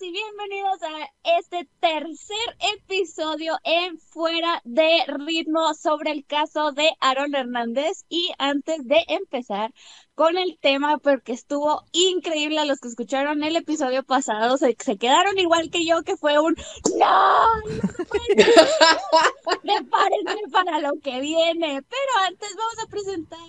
Y bienvenidos a este tercer episodio en Fuera de Ritmo sobre el caso de Aaron Hernández. Y antes de empezar con el tema, porque estuvo increíble a los que escucharon el episodio pasado, se, se quedaron igual que yo, que fue un ¡No! ¡No para lo que viene. Pero antes vamos a presentar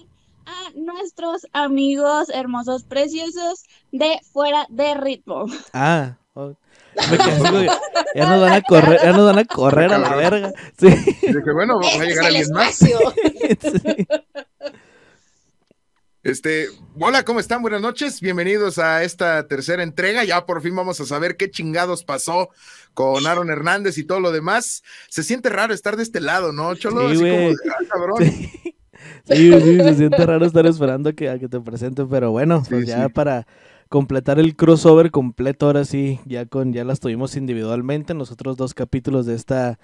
a nuestros amigos hermosos, preciosos de Fuera de Ritmo. Ah, me quedé así, güey, ya nos van a correr, ya nos van a correr a la verga. Sí. Y dije, bueno, va a Ese llegar alguien más. sí. Este, hola, ¿cómo están? Buenas noches. Bienvenidos a esta tercera entrega. Ya por fin vamos a saber qué chingados pasó con Aaron Hernández y todo lo demás. Se siente raro estar de este lado, ¿no, Cholo? Sí, Así como, ah, cabrón. Sí. Sí, sí, se siente raro estar esperando a que, a que te presente, pero bueno, pues Sí, ya sí. para completar el crossover completo, ahora sí, ya con, ya las tuvimos individualmente, nosotros dos capítulos de esta,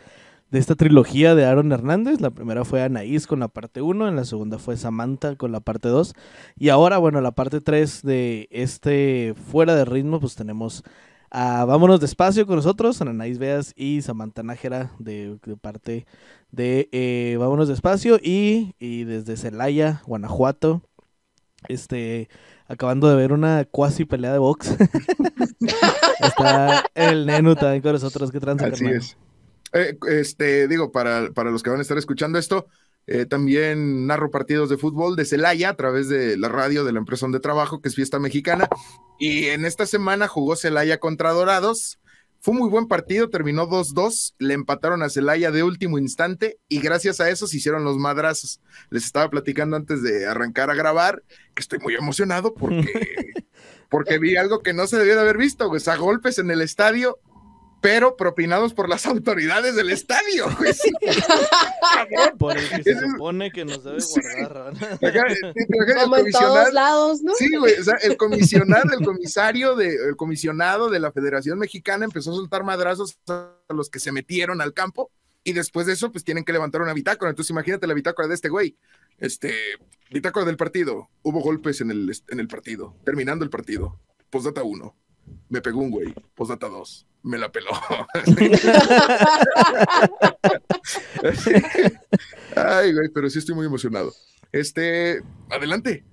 de esta trilogía de Aaron Hernández. La primera fue Anaís con la parte 1, en la segunda fue Samantha con la parte 2. Y ahora, bueno, la parte 3 de este Fuera de Ritmo, pues tenemos a Vámonos Despacio con nosotros, Anaís Veas y Samantha Nájera de, parte de eh, Vámonos Despacio y, y desde Celaya, Guanajuato, este, acabando de ver una cuasi pelea de box. Está el Nenu también con nosotros, que transa, Así carnal? es. Eh, este, digo, para, para los que van a estar escuchando esto, eh, también narro partidos de fútbol de Celaya a través de la radio de la empresa donde trabajo, que es Fiesta Mexicana. Y en esta semana jugó Celaya contra Dorados. Fue un muy buen partido, terminó 2-2, le empataron a Celaya de último instante y gracias a eso se hicieron los madrazos. Les estaba platicando antes de arrancar a grabar que estoy muy emocionado porque, porque vi algo que no se debió de haber visto, o sea, golpes en el estadio pero propinados por las autoridades del estadio. Por el que se supone que nos debe Sí. guardar. eh, el Como en comisionado- todos lados, ¿no? Sí, güey, o sea, el comisionado, el comisario de, el comisionado de la Federación Mexicana empezó a soltar madrazos a los que se metieron al campo y después de eso, pues tienen que levantar una bitácora. Entonces, imagínate la bitácora de este güey. Este, bitácora del partido. Hubo golpes en el, en el partido, terminando el partido. Postdata 1. Me pegó un güey. Postdata 2. Me la peló. Ay, güey, pero sí estoy muy emocionado. Este, adelante.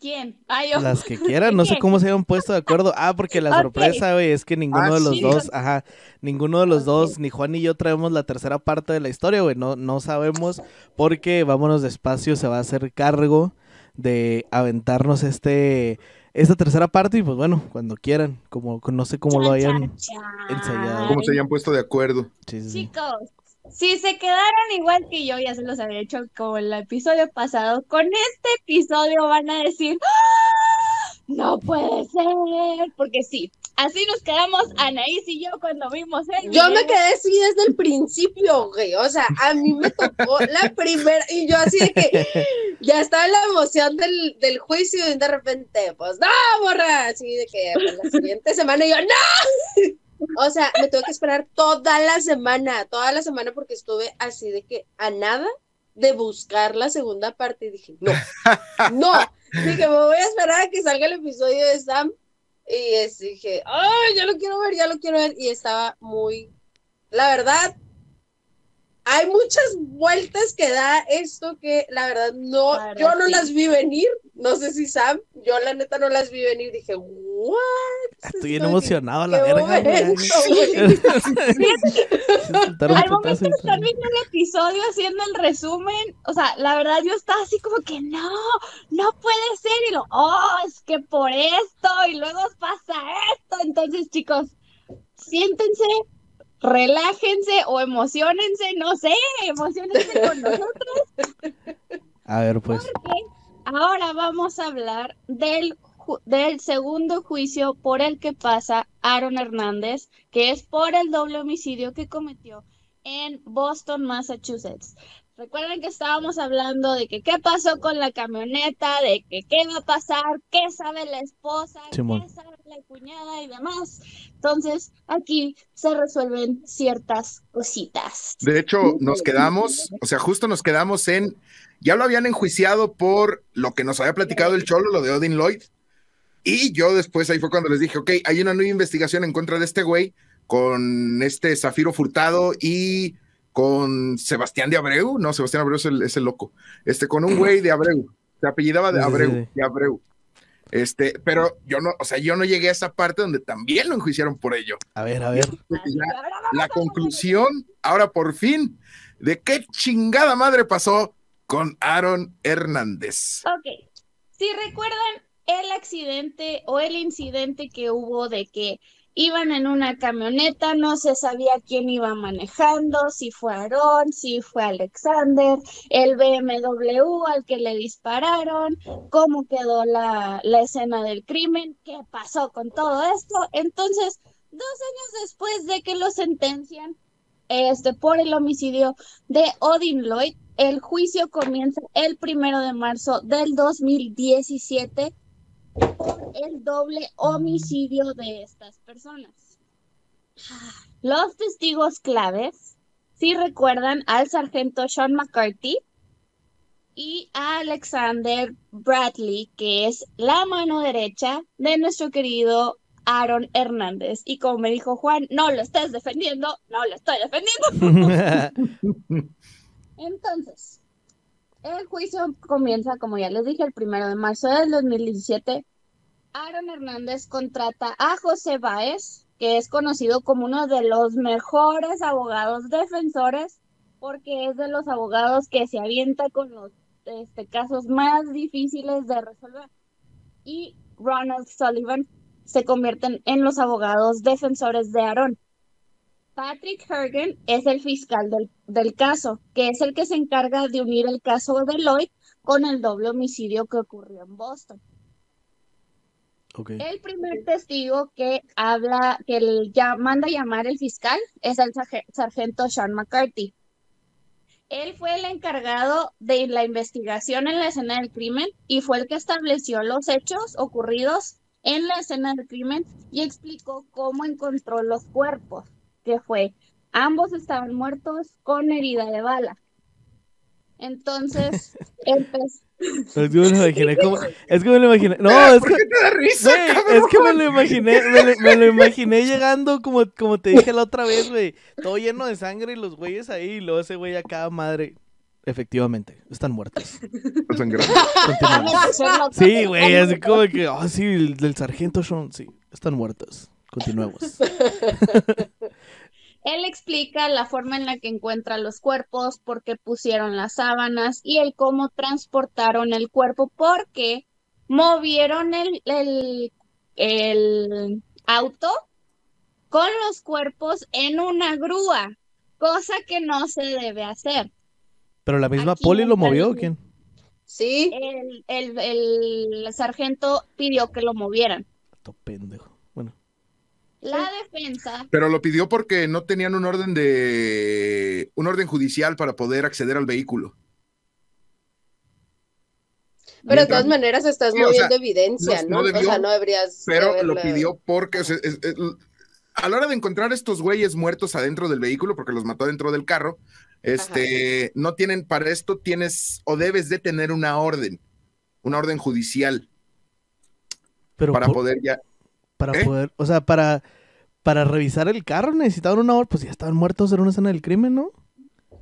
¿Quién? Ay, yo. Las que quieran, no sé cómo se habían puesto de acuerdo. Ah, porque la sorpresa, güey, es que ninguno Ah, de los sí. dos, ajá, ninguno de los dos, ni Juan ni yo traemos la tercera parte de la historia, güey. No, no sabemos porque vámonos despacio, se va a hacer cargo de aventarnos este, esta tercera parte y pues bueno, cuando quieran, como no sé cómo lo hayan. Chan, chan, ensayado. ¿Cómo se hayan puesto de acuerdo? Sí, sí, sí. Chicos, si se quedaron igual que yo, ya se los había hecho como el episodio pasado, con este episodio van a decir, "¡Ah! no puede ser, porque sí, así nos quedamos Anaís y yo cuando vimos el Yo me quedé así desde el principio, güey. O sea, a mí me tocó la primera, y yo así de que ya estaba la emoción del, del juicio y de repente, pues, no, borra, así de que pues, la siguiente semana yo, no. O sea, me tuve que esperar toda la semana, toda la semana porque estuve así de que a nada de buscar la segunda parte y dije, no, no, dije, me voy a esperar a que salga el episodio de Sam y dije, ay, ya lo quiero ver, ya lo quiero ver y estaba muy, la verdad, hay muchas vueltas que da esto que la verdad no, La verdad, yo no sí. las vi venir, no sé si Sam, yo la neta no las vi venir, dije, what? Estoy bien emocionado, la verga. güey. momento, güey. Soltar un Al momento putazo de y estar todo. viendo el episodio, haciendo el resumen, o sea, la verdad yo estaba así como que no, no puede ser, y lo, oh, es que por esto, y luego pasa esto, entonces chicos, siéntense, relájense o emocionense, no sé, emocionense con nosotros, A ver, pues. porque ahora vamos a hablar del del segundo juicio por el que pasa Aaron Hernández, que es por el doble homicidio que cometió en Boston, Massachusetts. Recuerden que estábamos hablando de que qué pasó con la camioneta, de que qué va a pasar, qué sabe la esposa, Simón. qué sabe la cuñada y demás. Entonces, aquí se resuelven ciertas cositas. De hecho, nos quedamos, o sea, justo nos quedamos en, ya lo habían enjuiciado por lo que nos había platicado el Cholo, lo de Odin Lloyd, y yo después ahí fue cuando les dije, ok, hay una nueva investigación en contra de este güey con este Zafiro Furtado y con Sebastián de Abreu, no, Sebastián Abreu es el, es el loco, este, con un güey de Abreu, se apellidaba de Sí, sí, Abreu, sí. de Abreu. Este, pero yo no, o sea, yo no llegué a esa parte donde también lo enjuiciaron por ello. A ver, a ver. Ya, la conclusión, ahora por fin, de qué chingada madre pasó con Aaron Hernández. Ok, si recuerdan el accidente o el incidente que hubo de que iban en una camioneta, no se sabía quién iba manejando, si fue Aarón, si fue Alexander, el BMW al que le dispararon, cómo quedó la, la escena del crimen, qué pasó con todo esto. Entonces, dos años después de que lo sentencian este, por el homicidio de Odin Lloyd, el juicio comienza el primero de marzo del 2017 por el doble homicidio de estas personas. Los testigos claves, si recuerdan al sargento Sean McCarthy y a Alexander Bradley, que es la mano derecha de nuestro querido Aaron Hernández. Y como me dijo Juan, no lo estés defendiendo, no lo estoy defendiendo. Entonces, el juicio comienza, como ya les dije, el primero de marzo del 2017. Aaron Hernández contrata a José Báez, que es conocido como uno de los mejores abogados defensores, porque es de los abogados que se avienta con los este, casos más difíciles de resolver. Y Ronald Sullivan se convierten en los abogados defensores de Aaron. Patrick Hergen es el fiscal del, del caso, que es el que se encarga de unir el caso de Lloyd con el doble homicidio que ocurrió en Boston. El primer testigo que habla, que el, ya, manda llamar el fiscal es el sarge- sargento Sean McCarthy. Él fue el encargado de la investigación en la escena del crimen y fue el que estableció los hechos ocurridos en la escena del crimen y explicó cómo encontró los cuerpos, que fue, ambos estaban muertos con herida de bala. Entonces, empezó... Es que me lo imaginé como. Es que me lo imaginé. No, Ah, es ¿Por que. qué te da risa, es que me lo imaginé, me lo, me lo imaginé llegando como, como te dije la otra vez, güey. Todo lleno de sangre y los güeyes ahí, y luego ese güey acá, madre. Efectivamente, están muertos. Sí, güey, así como que, ah, sí, el del sargento Sean, sí, están muertos. Continuemos. Él explica la forma en la que encuentra los cuerpos, por qué pusieron las sábanas y el cómo transportaron el cuerpo, porque movieron el, el, el auto con los cuerpos en una grúa, cosa que no se debe hacer. Pero la misma Aquí poli lo movió, ¿o quién? Sí, El, el, el sargento pidió que lo movieran. To pendejo. La defensa Pero lo pidió porque no tenían un orden de un orden judicial para poder acceder al vehículo. pero de todas maneras estás Sí, o moviendo sea, evidencia, no- ¿no? debió, o sea, no deberías. de Pero lo pidió porque o sea, es- es- a la hora de encontrar estos güeyes muertos adentro del vehículo, porque los mató adentro del carro, este, no tienen, para esto tienes o debes de tener una orden, una orden judicial pero para por- poder ya. Para ¿Eh? poder, o sea, para, para revisar el carro necesitaban una hora, pues ya estaban muertos en una escena del crimen, ¿no?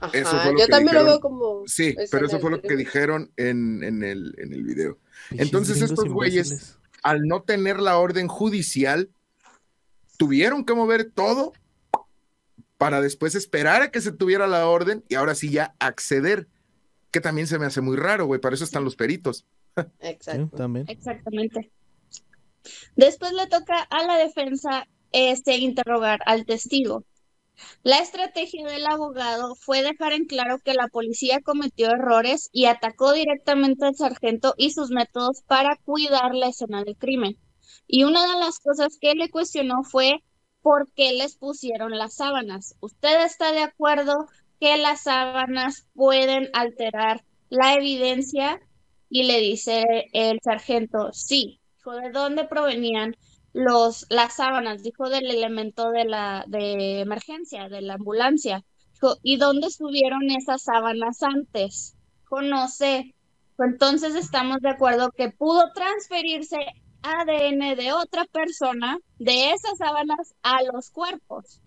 Ajá, Eso fue lo yo que también lo veo como. Sí, pero eso fue lo que crimen. dijeron en, en el, en el video. Entonces estos güeyes-. Al no tener la orden judicial, tuvieron que mover todo para después esperar a que se tuviera la orden y ahora sí ya acceder, que también se me hace muy raro, güey, para eso están los peritos. Sí, Exacto. también. Exactamente. Después le toca a la defensa este, interrogar al testigo. La estrategia del abogado fue dejar en claro que la policía cometió errores y atacó directamente al sargento y sus métodos para cuidar la escena del crimen. Y una de las cosas que le cuestionó fue por qué les pusieron las sábanas. ¿Usted está de acuerdo que las sábanas pueden alterar la evidencia? Y le dice el sargento, sí. ¿De dónde provenían los, las sábanas? Dijo del elemento de la de emergencia, de la ambulancia. ¿y dónde estuvieron esas sábanas antes? Dijo, no sé. Entonces estamos de acuerdo que pudo transferirse ADN de otra persona de esas sábanas a los cuerpos.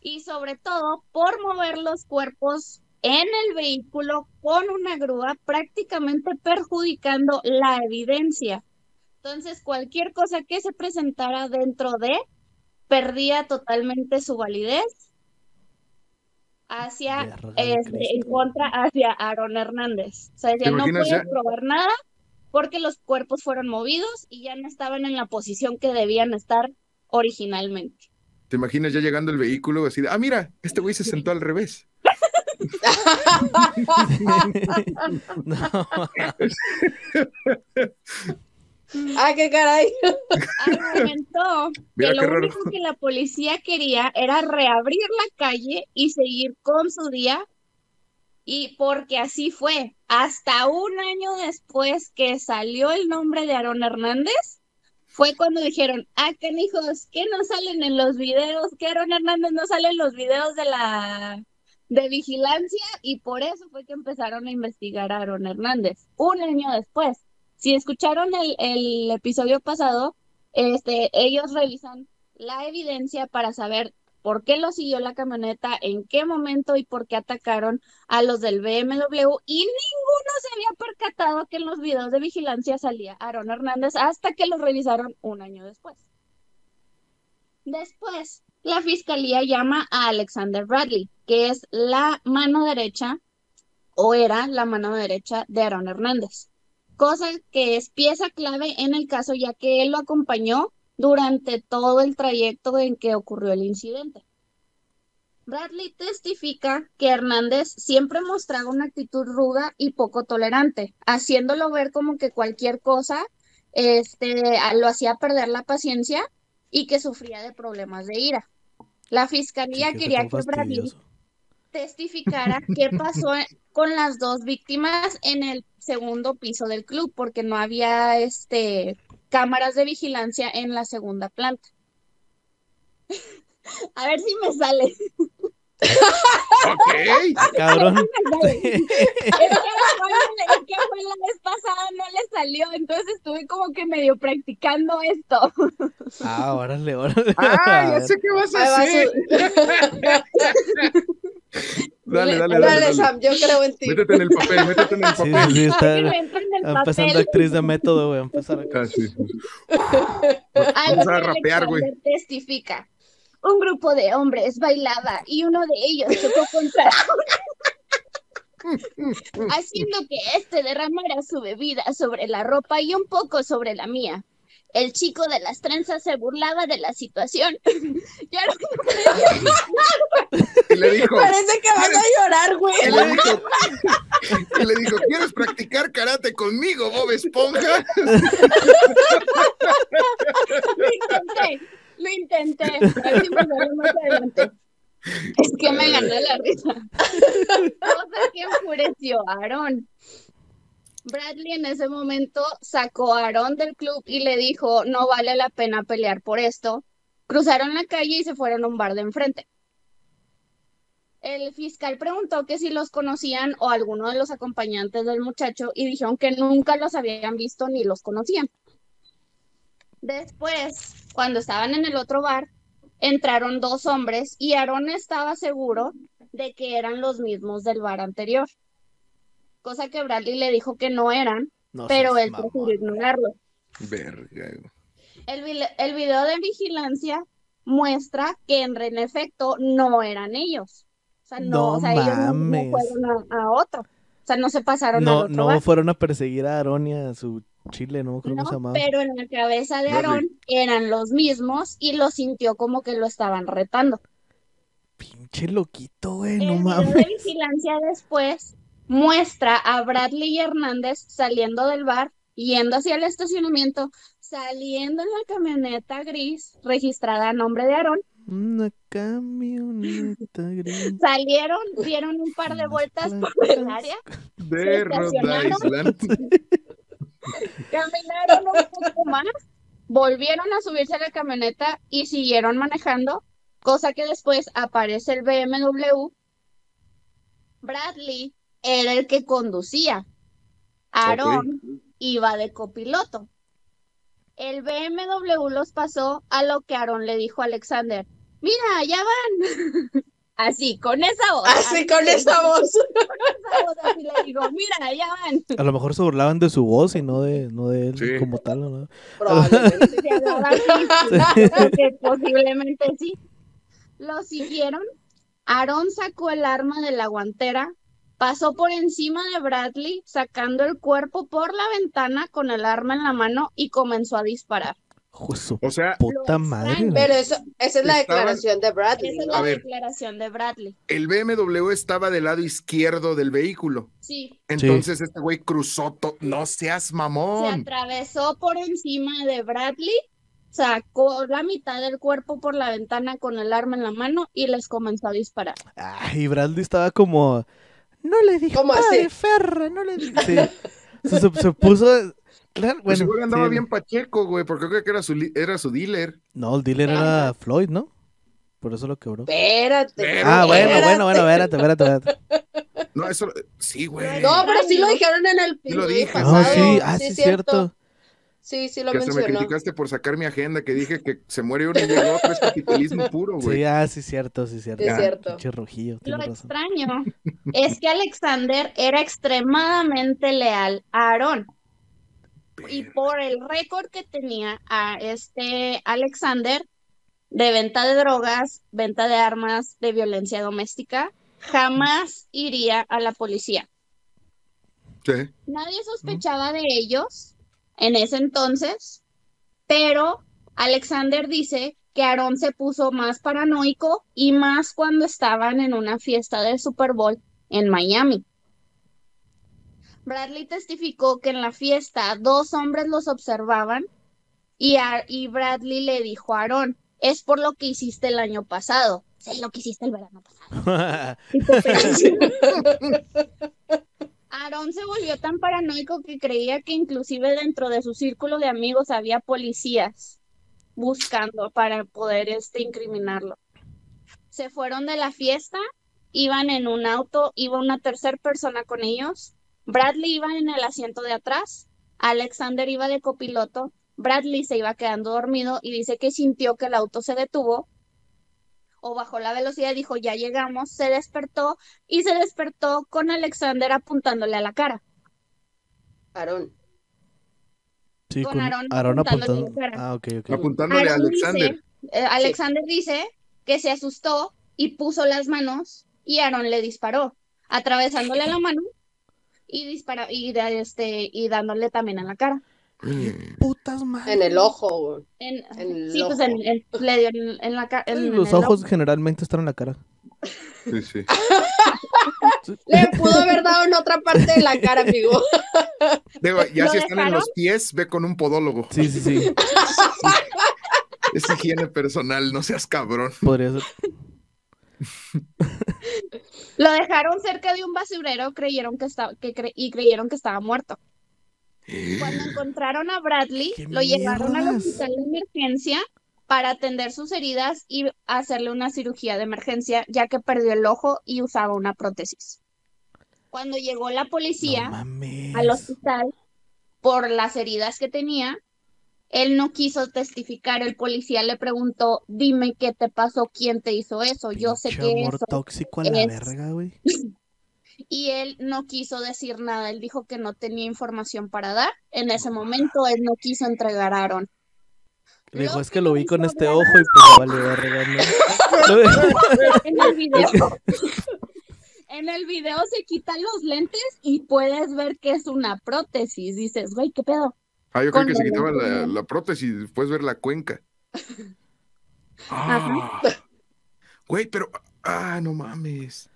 Y sobre todo por mover los cuerpos en el vehículo con una grúa, prácticamente perjudicando la evidencia. Entonces, cualquier cosa que se presentara dentro de perdía totalmente su validez hacia este, en contra hacia Aaron Hernández. O sea, ya no puede probar nada porque los cuerpos fueron movidos y ya no estaban en la posición que debían estar originalmente. ¿Te imaginas ya llegando el vehículo así ah, mira, este güey se sentó al revés? ¡Ah, qué caray! Argumentó que lo único que la policía quería era reabrir la calle y seguir con su día y porque así fue, hasta un año después que salió el nombre de Aaron Hernández, fue cuando dijeron, ah, hijos, ¿qué no salen en los videos? Que Aaron Hernández no sale en los videos de la de vigilancia y por eso fue que empezaron a investigar a Aaron Hernández, un año después. Si escucharon el, episodio pasado, este, ellos revisan la evidencia para saber por qué lo siguió la camioneta, en qué momento y por qué atacaron a los del BMW y ninguno se había percatado que en los videos de vigilancia salía Aaron Hernández hasta que lo revisaron un año después. Después, la fiscalía llama a Alexander Bradley, que es la mano derecha o era la mano derecha de Aaron Hernández, cosa que es pieza clave en el caso ya que él lo acompañó durante todo el trayecto en que ocurrió el incidente. Bradley testifica que Hernández siempre mostraba una actitud ruda y poco tolerante, haciéndolo ver como que cualquier cosa este, lo hacía perder la paciencia y que sufría de problemas de ira. La fiscalía quería que Bradley testificara qué pasó con las dos víctimas en el segundo piso del club, porque no había este cámaras de vigilancia en la segunda planta. A ver si me sale. ok. Cabrón. Es que, fue la vez pasada no le salió, entonces estuve como que medio practicando esto. Ah, órale, órale. Ah, ya sé qué vas a hacer. Dale, dale, dale, Sam, yo creo en ti. Métete en el papel, métete en el papel. Sí, sí, está empezando actriz de método, güey. Empezar acá. sí. Vamos a rapear, güey. Testifica. Un grupo de hombres bailaba y uno de ellos chocó contra haciendo que este derramara su bebida sobre la ropa y un poco sobre la mía. El chico de las trenzas se burlaba de la situación. ya y le dijo, Parece que vas a llorar, güey. Y le dijo, y le dijo, ¿quieres practicar karate conmigo, Bob Esponja? lo intenté, lo intenté. Más adelante. Es que me ganó la risa. Cosa que enfureció a Aaron. Bradley en ese momento sacó a Aaron del club y le dijo, no vale la pena pelear por esto. Cruzaron la calle y se fueron a un bar de enfrente. El fiscal preguntó que si los conocían o alguno de los acompañantes del muchacho y dijeron que nunca los habían visto ni los conocían. Después, cuando estaban en el otro bar, entraron dos hombres y Aaron estaba seguro de que eran los mismos del bar anterior cosa que Bradley le dijo que no eran, pero él prefirió ignorarlo. Verga. El, el video de vigilancia muestra que en, efecto no eran ellos. O sea, no, o sea, ellos no, fueron a, otro. O sea, no se pasaron no, a otro. No fueron a perseguir a Aaron y a su chile, no creo que se llamaba. Pero en la cabeza de Aaron eran los mismos y lo sintió como que lo estaban retando. Pinche loquito, güey, El no video mames. de vigilancia después muestra a Bradley y Hernández saliendo del bar, yendo hacia el estacionamiento, saliendo en la camioneta gris registrada a nombre de Aarón. Una camioneta gris. Salieron, dieron un par de vueltas por el área, De Rhode estacionaron. Island. caminaron un poco más, volvieron a subirse a la camioneta y siguieron manejando, cosa que después aparece el BMW. Bradley era el que conducía. Aaron iba de copiloto. El BMW los pasó a lo que Aaron le dijo a Alexander. Mira, ya van. Así, con esa voz. Así con esa voz. Con esa voz así le digo, mira, ya van. A lo mejor se burlaban de su voz y no de, no de él Sí. como tal, ¿no? Probablemente. Así, porque posiblemente sí. Lo siguieron. Aaron sacó el arma de la guantera, pasó por encima de Bradley, sacando el cuerpo por la ventana con el arma en la mano y comenzó a disparar. Su O sea, puta madre. Pero eso, esa es la declaración de Bradley. Esa es la ver. declaración de Bradley. el BMW estaba del lado izquierdo del vehículo. Sí, Entonces este güey cruzó todo. No seas se mamón. atravesó por encima de Bradley, sacó la mitad del cuerpo por la ventana con el arma en la mano y les comenzó a disparar. Ay, Bradley estaba como. No le dije ¿Cómo de así? ferra, no le dije. Sí. Se, se- se puso. Claro, Pues bueno, igual andaba sí. bien pacheco, güey, porque creo que era su, era su dealer. No, el dealer era Floyd, ¿no? Por eso lo quebró. Espérate. Ah, bueno, espérate. bueno, bueno, espérate, espérate, espérate. No, eso. Sí, güey. No, pero sí lo dijeron en el Sí lo dije. No, pasado. sí, ah, sí, es cierto. Sí, sí lo que hasta me mencionó. criticaste por sacar mi agenda, que dije que se muere uno y llega otro, es capitalismo puro, güey. Sí, ah, sí, cierto, sí, cierto. Sí, es cierto. Lo razón. extraño es que Alexander era extremadamente leal a Aarón. Y por el récord que tenía a este Alexander de venta de drogas, venta de armas, de violencia doméstica, jamás iría a la policía. Sí. Nadie sospechaba de ellos en ese entonces, pero Alexander dice que Aarón se puso más paranoico y más cuando estaban en una fiesta del Super Bowl en Miami. Bradley testificó que en la fiesta dos hombres los observaban y, a- y Bradley le dijo a Aarón, es por lo que hiciste el año pasado. Sí, lo que hiciste el verano pasado. Aarón se volvió tan paranoico que creía que inclusive dentro de su círculo de amigos había policías buscando para poder este, incriminarlo. Se fueron de la fiesta, iban en un auto, iba una tercera persona con ellos. Bradley iba en el asiento de atrás, Alexander iba de copiloto, Bradley se iba quedando dormido y dice que sintió que el auto se detuvo o bajó la velocidad, dijo ya llegamos, se despertó y se despertó con Alexander apuntándole a la cara. Aarón. Sí, Con con Aarón Aarón apuntándole apuntando. la cara. Ah, ok, ok. Apuntándole a Aaron Alexander. dice- eh, Alexander dice que se asustó y puso las manos y Aaron le disparó, atravesándole la mano y dispara y, de- este y dándole también en la cara. Putas madres. En el ojo, güey. En, En el sí, pues ojo. en- en- le dio en, en la cara. Los ojos generalmente están en la cara. Sí, sí. Le pudo haber dado en otra parte de la cara, amigo. Digo, ya ¿Lo si están en los pies, ve con un podólogo. Sí, sí, sí. Es higiene personal, no seas cabrón. Podría ser. Lo dejaron cerca de un basurero creyeron que estaba, que cre- y creyeron que estaba muerto. Cuando encontraron a Bradley, ¡Qué lo llevaron al hospital de emergencia para atender sus heridas y hacerle una cirugía de emergencia, ya que perdió el ojo y usaba una prótesis. Cuando llegó la policía al hospital por las heridas que tenía, él no quiso testificar. El policía le preguntó, dime qué te pasó, quién te hizo eso. Yo sé que amor eso tóxico a la es- verga, güey. y él no quiso decir nada, él dijo que no tenía información para dar. En ese momento él no quiso entregar a Aaron. Le dijo, es que lo vi con este ojo y pues vale verga, ¿no? En el video, en el video se quitan los lentes y puedes ver que es una prótesis. Dices, güey, ¿qué pedo? Ah, yo creo que se quitaba la, prótesis y después ver la cuenca. Ah. Güey, pero Ah, no mames.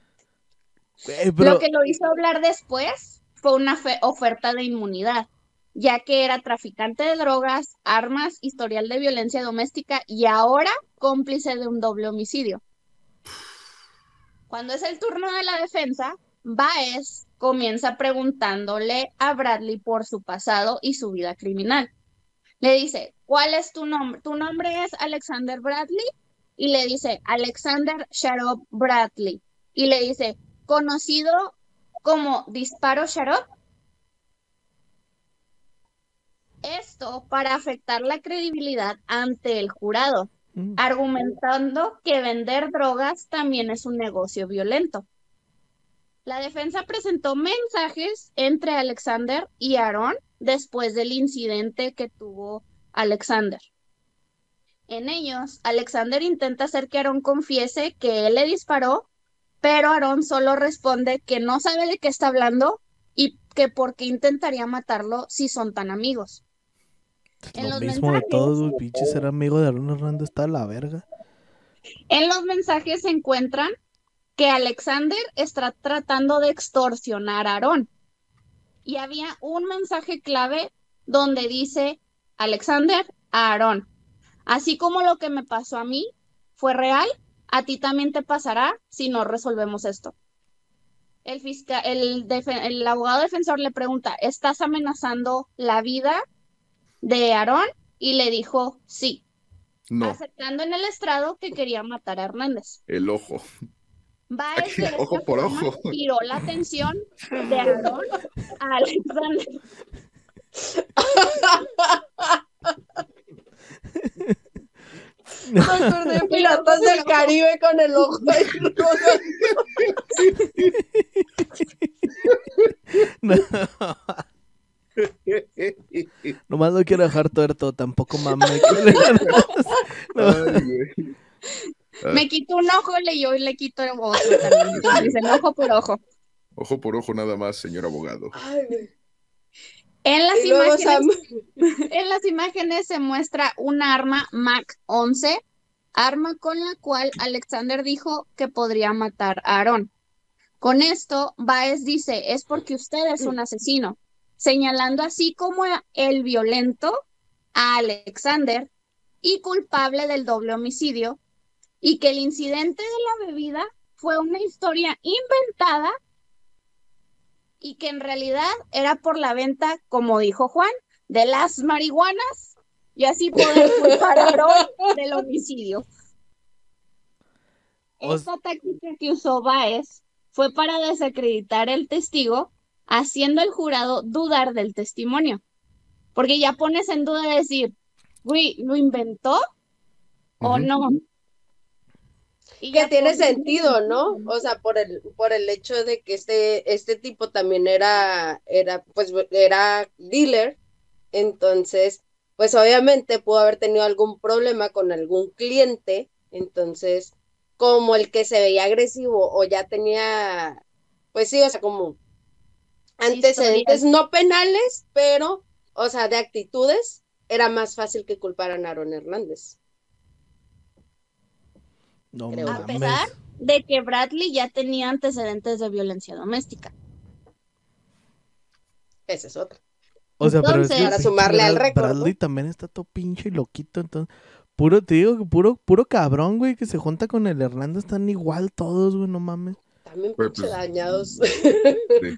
Pero- Lo que lo hizo hablar después fue una fe- oferta de inmunidad, ya que era traficante de drogas, armas, historial de violencia doméstica y ahora cómplice de un doble homicidio. Cuando es el turno de la defensa, Baez comienza preguntándole a Bradley por su pasado y su vida criminal. Le dice, ¿cuál es tu nombre? ¿Tu nombre es Alexander Bradley? Y le dice, Alexander Sharop Bradley. Y le dice, conocido como Disparo Sharop. Esto para afectar la credibilidad ante el jurado, Mm. argumentando que vender drogas también es un negocio violento. La defensa presentó mensajes entre Alexander y Aaron después del incidente que tuvo Alexander. En ellos, Alexander intenta hacer que Aaron confiese que él le disparó, pero Aaron solo responde que no sabe de qué está hablando y que por qué intentaría matarlo si son tan amigos. en Lo los mismo de mensajes- todos, güey. Pinche ser amigo de Aaron Hernández está a la verga. En los mensajes se encuentran que Alexander está tratando de extorsionar a Aarón. Y había un mensaje clave donde dice Alexander a Aarón. Así como lo que me pasó a mí fue real, a ti también te pasará si no resolvemos esto. El, fisca- el, abogado defensor le pregunta, ¿estás amenazando la vida de Aarón? Y le dijo, sí, No, aceptando en el estrado que quería matar a Hernández. el ojo. Baez de Ojo esta por ojo. giró la atención de Aarón a Alexander. Acordé de Piratas del Caribe con el ojo ahí. No. Nomás lo quiero dejar tuerto, tampoco mames. No. Ay, güey. Me quito un ojo y yo le quito el otro también. Dicen ojo por ojo. Ojo por ojo nada más, señor abogado. Ay, güey. En las imágenes Sam, En las imágenes se muestra un arma Mac 11, arma con la cual Alexander dijo que podría matar a Aarón. Con esto, Baez dice, es porque usted es un asesino, señalando así como el violento a Alexander y culpable del doble homicidio, y que el incidente de la bebida fue una historia inventada y que en realidad era por la venta, como dijo Juan, de las marihuanas y así poder culpar a del homicidio. Esta táctica que usó Baez fue para desacreditar el testigo, haciendo al jurado dudar del testimonio. Porque ya pones en duda de decir, güey, ¿lo inventó o no? Y ya tiene sentido, ¿no? O sea, por el, por el hecho de que este, este tipo también era, era, pues, era dealer, entonces, pues obviamente pudo haber tenido algún problema con algún cliente, entonces, como el que se veía agresivo o ya tenía, pues sí, o sea, como antecedentes no penales, pero, o sea, de actitudes, era más fácil que culparan a Aaron Hernández. No Creo. A pesar de que Bradley ya tenía antecedentes de violencia doméstica. Esa es otra. O sea, pero es que Entonces- Para sumarle al récord, ¿no? Bradley también está todo pinche y loquito, entonces. Puro, te digo que puro, puro cabrón, güey, que se junta con el Hernández, están igual todos, güey, no mames. También pinche pues, dañados. Sí.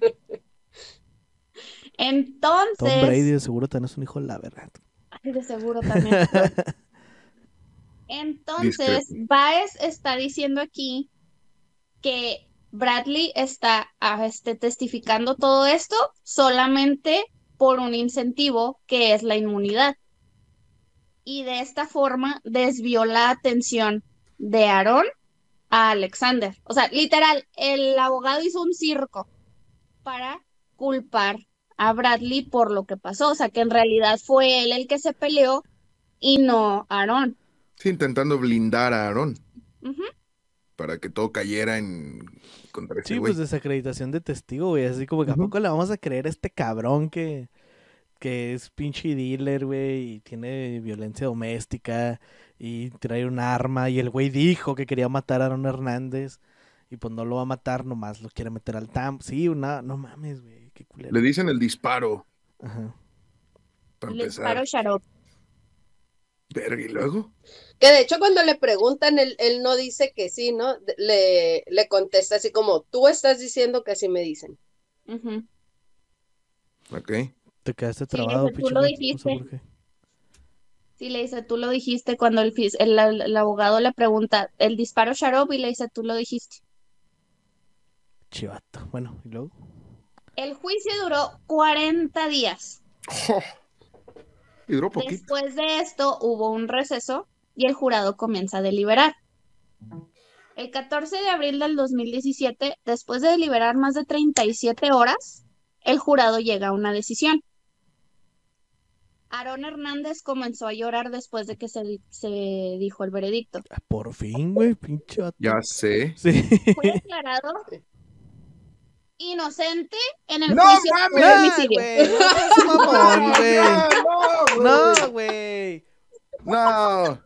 Tom Entonces, Brady de seguro tenés un hijo, la verdad. Ay, de seguro también. Entonces, Baez está diciendo aquí que Bradley está ah, este, testificando todo esto solamente por un incentivo que es la inmunidad. Y de esta forma desvió la atención de Aaron a Alexander. O sea, literal, el abogado hizo un circo para culpar a Bradley por lo que pasó. O sea, que en realidad fue él el que se peleó y no Aaron. Sí, intentando blindar a Aarón Ujú. para que todo cayera en contra ese Sí, pues desacreditación de testigo, güey, así como que a Ujú. poco le vamos a creer a este cabrón que, que es pinche dealer, güey, y tiene violencia doméstica y trae un arma y el güey dijo que quería matar a Aaron Hernández y pues no lo va a matar, nomás lo quiere meter al TAM. Sí, una, no mames, güey, qué culero. Le dicen el disparo, Ajá. para empezar. disparo Sharop. Verga, y luego. Que de hecho cuando le preguntan, él, él no dice que sí, ¿no? Le, le contesta así como, tú estás diciendo que así me dicen. Ujú. Ok. Te quedaste Sí, trabado, ese tú lo Max, no sé dijiste. Sí, le dice, tú lo dijiste cuando el, fis- el, el- el abogado le pregunta, el disparo Sharop y le dice, tú lo dijiste. Chivato. Bueno, y luego. El juicio duró 40 días. Jo. Y duró poquito. Después de esto hubo un receso y el jurado comienza a deliberar. El 14 de abril del 2017, después de deliberar más de 37 horas, el jurado llega a una decisión. Aarón Hernández comenzó a llorar después de que se, se dijo el veredicto. Ah, Por fin, güey, pinche. Ya sé. Sí. Fue declarado inocente en el ¡No juicio mames! por Ya, homicidio. güey, no güey. no, No, güey. No.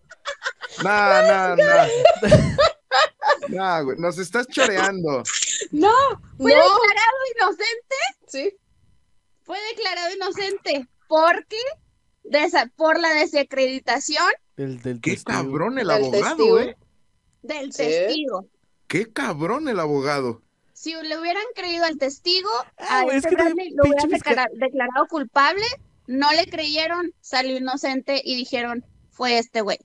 No, no, no. No, güey. Nos estás choreando. No, fue No. declarado inocente Sí. fue declarado inocente porque desa- por la desacreditación Del, del Qué testigo. cabrón el Del abogado, testigo. ¿eh? del Sí. testigo. Qué cabrón el abogado. Si le hubieran creído al testigo, Ah, a este Bradley lo hubieran declarado culpable, no le creyeron, salió inocente y dijeron, fue este güey,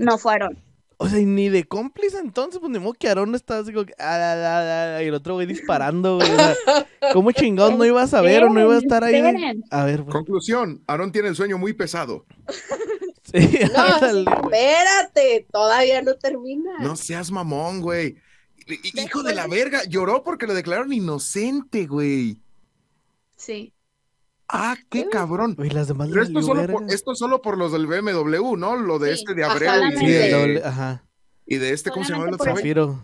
no fueron. O sea, y ni de cómplice entonces, pues ni modo que Aarón está así como que, ah, ah, ah, ah, y el otro güey disparando, güey. o sea, ¿Cómo chingón no iba a saber o no iba a estar ahí? A ver, güey. Conclusión, Aarón tiene el sueño muy pesado. Sí, No, ándale, güey. espérate, todavía no termina. No seas mamón, güey. Hijo de la verga, lloró porque lo declararon inocente, güey. Sí. Ah, qué cabrón. Güey, las demás Pero esto solo, por, esto solo por los del BMW, ¿no? Lo de Sí, este de Abreu y solamente. Sí, el de, doble, ajá. y de este, ¿cómo se llama el otro? Zafiro.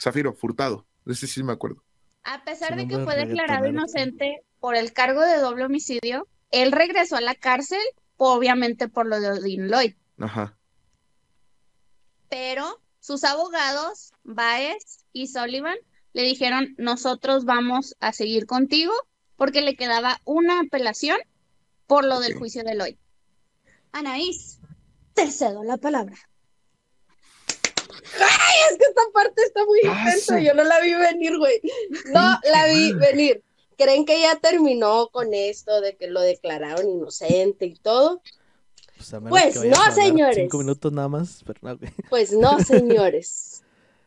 Zafiro, Furtado. De ese sí me acuerdo. A pesar de que fue de declarado inocente por el cargo de doble homicidio, él regresó a la cárcel, obviamente por lo de Odin Lloyd. Ajá. pero sus abogados, Baez y Sullivan, le dijeron, nosotros vamos a seguir contigo porque le quedaba una apelación por lo del juicio de Lloyd. Anaís, te cedo la palabra. Es que esta parte está muy intensa, yo no la vi venir, güey. No la vi venir. ¿Creen que ya terminó con esto de que lo declararon inocente y todo? Pues, Pues no, señores. Cinco minutos nada más, pero. Pues no, señores.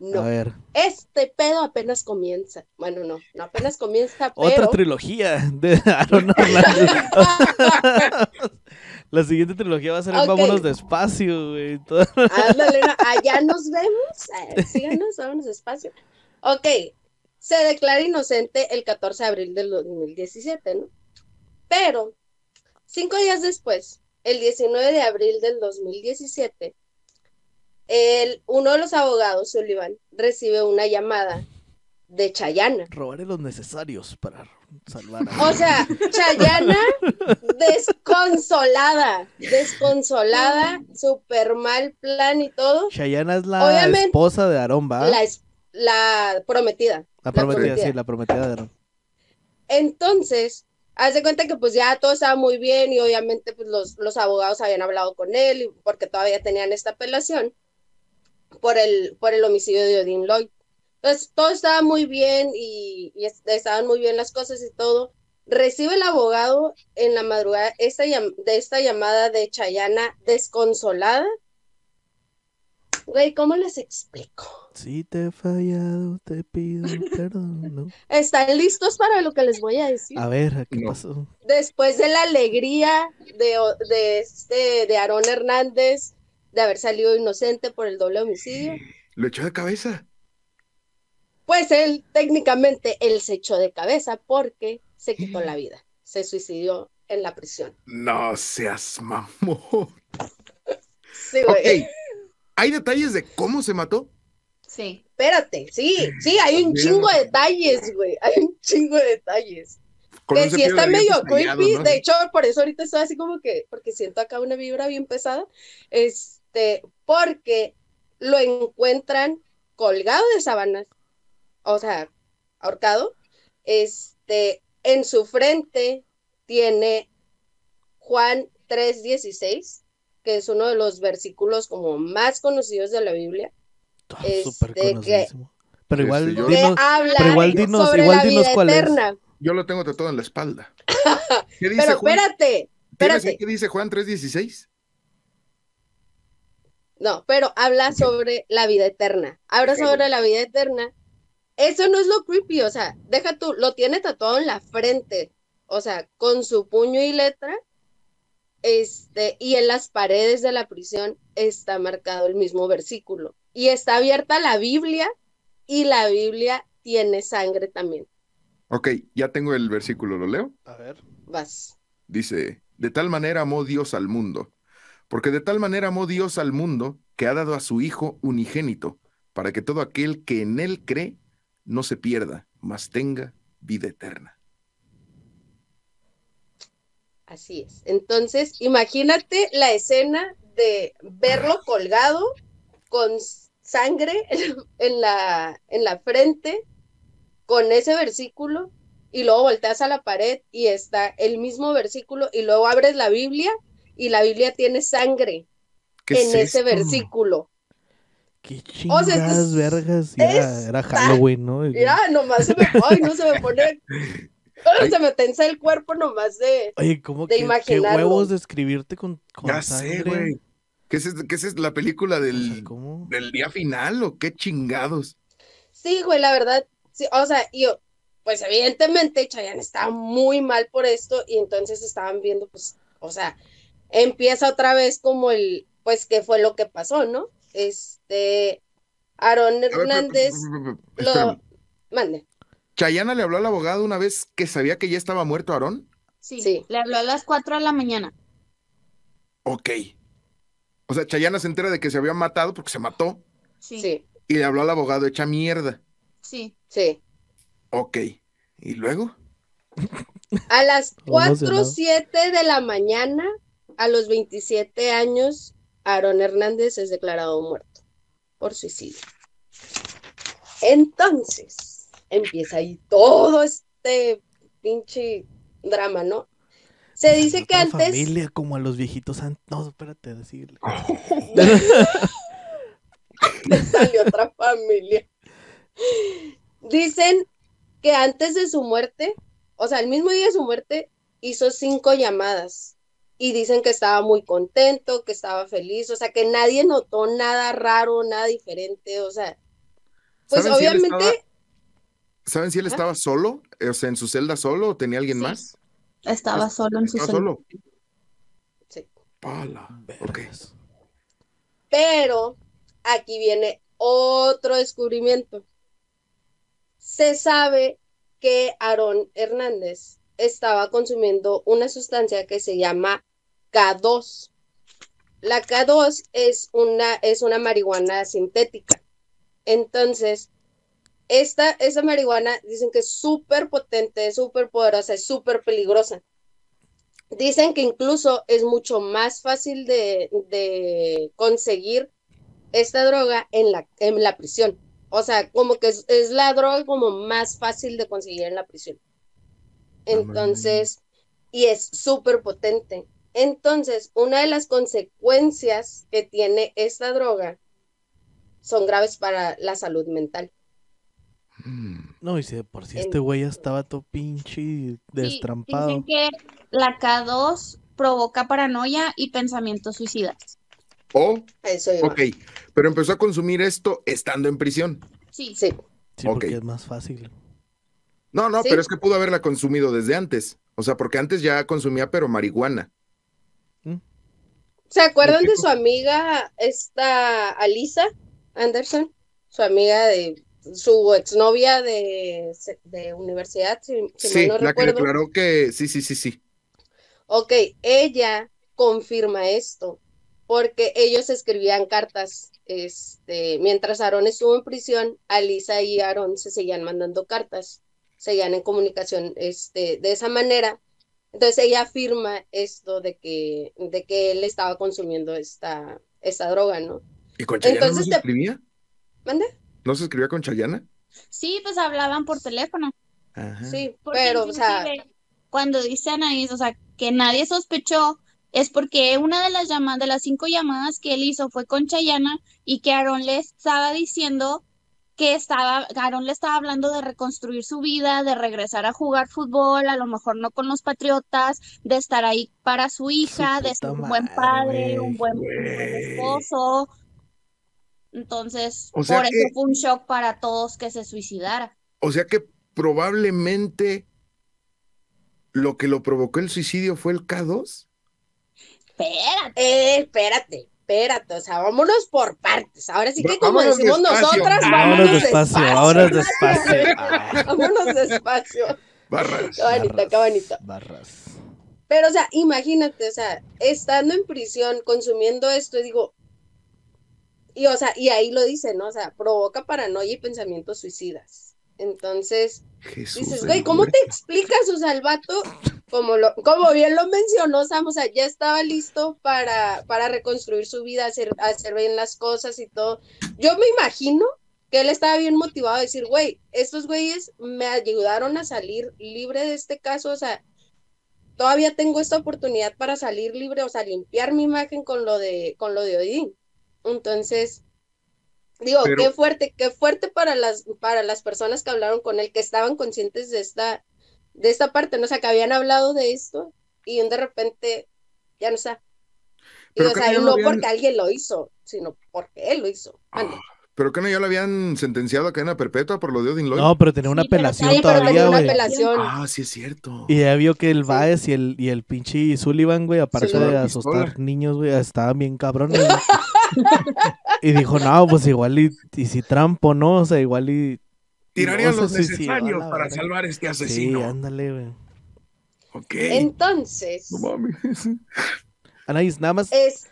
A No. ver, Este pedo apenas comienza. Bueno, no, no apenas comienza, otra trilogía de Aaron. La siguiente trilogía va a ser. Vámonos despacio, güey. Todo- ándale, no, allá nos vemos. Síganos, vámonos despacio. Ok, se declara inocente el 14 de abril del 2017, ¿no? Pero, cinco días después, el 19 de abril del 2017, el, uno de los abogados, Sullivan, recibe una llamada de Chayana. Robaré los necesarios para salvar a... O sea, Chayana desconsolada, desconsolada, súper mal plan y todo. Chayana es la Obviamente- esposa de Aarón, ¿va? La, es- la prometida. La prometida, prometida. sí, la prometida de Aarón. Entonces, haz de cuenta que pues ya todo estaba muy bien y obviamente pues los, los abogados habían hablado con él porque todavía tenían esta apelación por el, por el homicidio de Odin Lloyd. Entonces, todo estaba muy bien y, y es- estaban muy bien las cosas y todo. Recibe el abogado en la madrugada esta, llam- de esta llamada de Chayana desconsolada. Güey, ¿cómo les explico? Si te he fallado, te pido perdón. ¿no? ¿Están listos para lo que les voy a decir? A ver, ¿qué No. pasó? después de la alegría de, de, este, de Aarón Hernández de haber salido inocente por el doble homicidio, Lo echó de cabeza. pues él técnicamente él se echó de cabeza porque se quitó la vida, se suicidió en la prisión. No seas mamón. Sí, güey. Ok. ¿Hay detalles de cómo se mató? Sí. Espérate, sí, sí, hay un chingo de detalles, güey, hay un chingo de detalles. Con que cepillo está de medio creepy. ¿no? De hecho, por eso ahorita estoy así como que, porque siento acá una vibra bien pesada. Este, porque lo encuentran colgado de sábanas, o sea, ahorcado. Este, en su frente tiene Juan 3:16, que es uno de los versículos como más conocidos de la Biblia, Ah, Este, súper que-. Pero Este, igual, yo- que dinos, habla pero igual dinos- sobre igual la dinos vida cuál es. eterna. Yo lo tengo tatuado en la espalda. ¿Qué dice Pero Juan? espérate, ¿Tienes espérate. qué dice Juan 3.16? No, pero habla sobre la vida eterna. Habla sobre la vida eterna. Eso no es lo creepy, o sea, deja tú, lo tiene tatuado en la frente, o sea, con su puño y letra, este, y en las paredes de la prisión está marcado el mismo versículo. Y está abierta la Biblia, y la Biblia tiene sangre también. Ok, ya tengo el versículo, ¿lo leo? A ver. Vas. Dice, de tal manera amó Dios al mundo, porque de tal manera amó Dios al mundo que ha dado a su Hijo unigénito, para que todo aquel que en él cree no se pierda, mas tenga vida eterna. Así es. Entonces, imagínate la escena de verlo colgado con sangre en la, en la frente, con ese versículo, y luego volteas a la pared y está el mismo versículo, y luego abres la Biblia y la Biblia tiene sangre ¿Qué en es ese esto? versículo. Qué O sea, chingadas es- vergas. y Era, Halloween, ¿no? Y- Mira, nomás se me, ay, no se me pone, ay, se me tensa el cuerpo nomás de, Oye, ¿cómo de que qué huevos de escribirte con, con Ya sangre? sé, güey. ¿Qué es, qué es la película O sea, del, ¿cómo? del día final o qué chingados? Sí, güey, la verdad, sí, o sea, yo, pues evidentemente Chayanne estaba muy mal por esto y entonces estaban viendo, pues, o sea, empieza otra vez como el, pues, qué fue lo que pasó, ¿no? Este, Aarón ver, Hernández, lo, mande, Chayana le habló al abogado una vez que sabía que ya estaba muerto Aarón. Sí, Sí. le habló a las 4 de la mañana. Ok. O sea, Chayana se entera de que se había matado porque se mató Sí, sí. sí, y le habló al abogado hecha mierda. sí. Ok. ¿Y luego? A las Vamos 4 de lado. 7 de la mañana, a los 27 años, Aarón Hernández es declarado muerto por suicidio. Entonces, empieza ahí todo este pinche drama, ¿no? Se dice que antes, familia como a los viejitos an- No, espérate, decirle. salió otra familia. Dicen que antes de su muerte, o sea, el mismo día de su muerte, hizo cinco llamadas y dicen que estaba muy contento, que estaba feliz, o sea, que nadie notó nada raro, nada diferente, o sea, pues ¿Saben si él obviamente, estaba- ¿Saben si él estaba solo? O sea, en su celda solo o tenía alguien Sí. más? Estaba solo en su ¿Estaba celda. solo? Sí. Pala. Ok. Vergas. pero aquí viene otro descubrimiento. Se sabe que Aarón Hernández estaba consumiendo una sustancia que se llama K2. La K2 es una, es una marihuana sintética. Entonces, esta, marihuana dicen que es súper potente, súper poderosa, es súper peligrosa. Dicen que incluso es mucho más fácil de, de conseguir esta droga en la, en la prisión. O sea, como que es, es la droga como más fácil de conseguir en la prisión. Entonces, y es súper potente. Entonces, una de las consecuencias que tiene esta droga son graves para la salud mental. Mm. No, y si de por si este güey ya estaba todo pinche Sí, destrampado. dicen que la K2 provoca paranoia y pensamientos suicidas. O, A Eso iba. ok, pero empezó a consumir esto estando en prisión. Sí, Sí, Sí, porque ok. es más fácil. No, no, Sí. pero es que pudo haberla consumido desde antes. O sea, porque antes ya consumía, pero marihuana. ¿Se acuerdan ¿De su amiga, esta Alisa Anderson? Su amiga de su exnovia de, de universidad, si, si Sí, mal no la que declaró que sí, sí, sí, sí. Ok, ella confirma esto porque ellos escribían cartas. Este, mientras Aarón estuvo en prisión, Alisa y Aarón se seguían mandando cartas seguían en comunicación este, de esa manera. Entonces ella afirma esto de que, de que él estaba consumiendo esta, esta droga, ¿no? ¿Y con Chayana no Entonces se te- escribía? ¿Mande? ¿No se escribía con Chayana? Sí, pues hablaban por teléfono. Ajá. Sí, Porque pero, o sea, cuando dice Anaís, o sea, que nadie sospechó, es porque una de las llamadas, de las cinco llamadas que él hizo fue con Chayana y que Aarón le estaba diciendo que estaba, Aarón le estaba hablando de reconstruir su vida, de regresar a jugar fútbol, a lo mejor no con los Patriotas, de estar ahí para su hija, de ser un buen padre, un buen, un buen esposo. Entonces, O sea por que- eso fue un shock para todos que se suicidara. O sea que probablemente lo que lo provocó el suicidio fue el K2. Espérate. eh, espérate, espérate, o sea, vámonos por partes. Ahora sí que como vámonos decimos despacio. nosotras, Ah, Vámonos vámonos despacio, despacio. vámonos despacio. Ah, Vámonos despacio. Barras. Qué bonito, qué barras, bonito. Barras. Pero, o sea, imagínate, o sea, estando en prisión, consumiendo esto, digo, y o sea, y ahí lo dice, ¿no? O sea, provoca paranoia y pensamientos suicidas. Entonces, Jesús dices, güey, ¿cómo te explicas? O sea, el vato, como, lo, como bien lo mencionó Sam, o sea, ya estaba listo para, para reconstruir su vida, hacer, hacer bien las cosas y todo. Yo me imagino que él estaba bien motivado a decir, güey, estos güeyes me ayudaron a salir libre de este caso, o sea, todavía tengo esta oportunidad para salir libre, o sea, limpiar mi imagen con lo de, con lo de Odín. Entonces, digo, Pero- qué fuerte, qué fuerte para las, para las personas que hablaron con él, que estaban conscientes de esta, de esta parte, ¿no? O sea, que habían hablado de esto y de repente ya no está. Y, o sea, no habían- porque alguien lo hizo, sino porque él lo hizo. Ande. Pero que no ya lo habían sentenciado a cadena perpetua por lo de Odin Lloyd. No, pero tenía una Sí, apelación pero todavía, tenía una apelación. Ah, sí es cierto. Y ya vio que el Sí. Baez y el, y el pinche Sullivan, güey, aparte de asustar pistola. niños, güey, estaban bien cabrones. y dijo, no, pues igual y, y si trampo, ¿no? O sea, igual y... Tiraría no los necesarios la para salvar a este Sí, asesino. ándale, güey. ok. Entonces, No mames. Anaís, nada más es,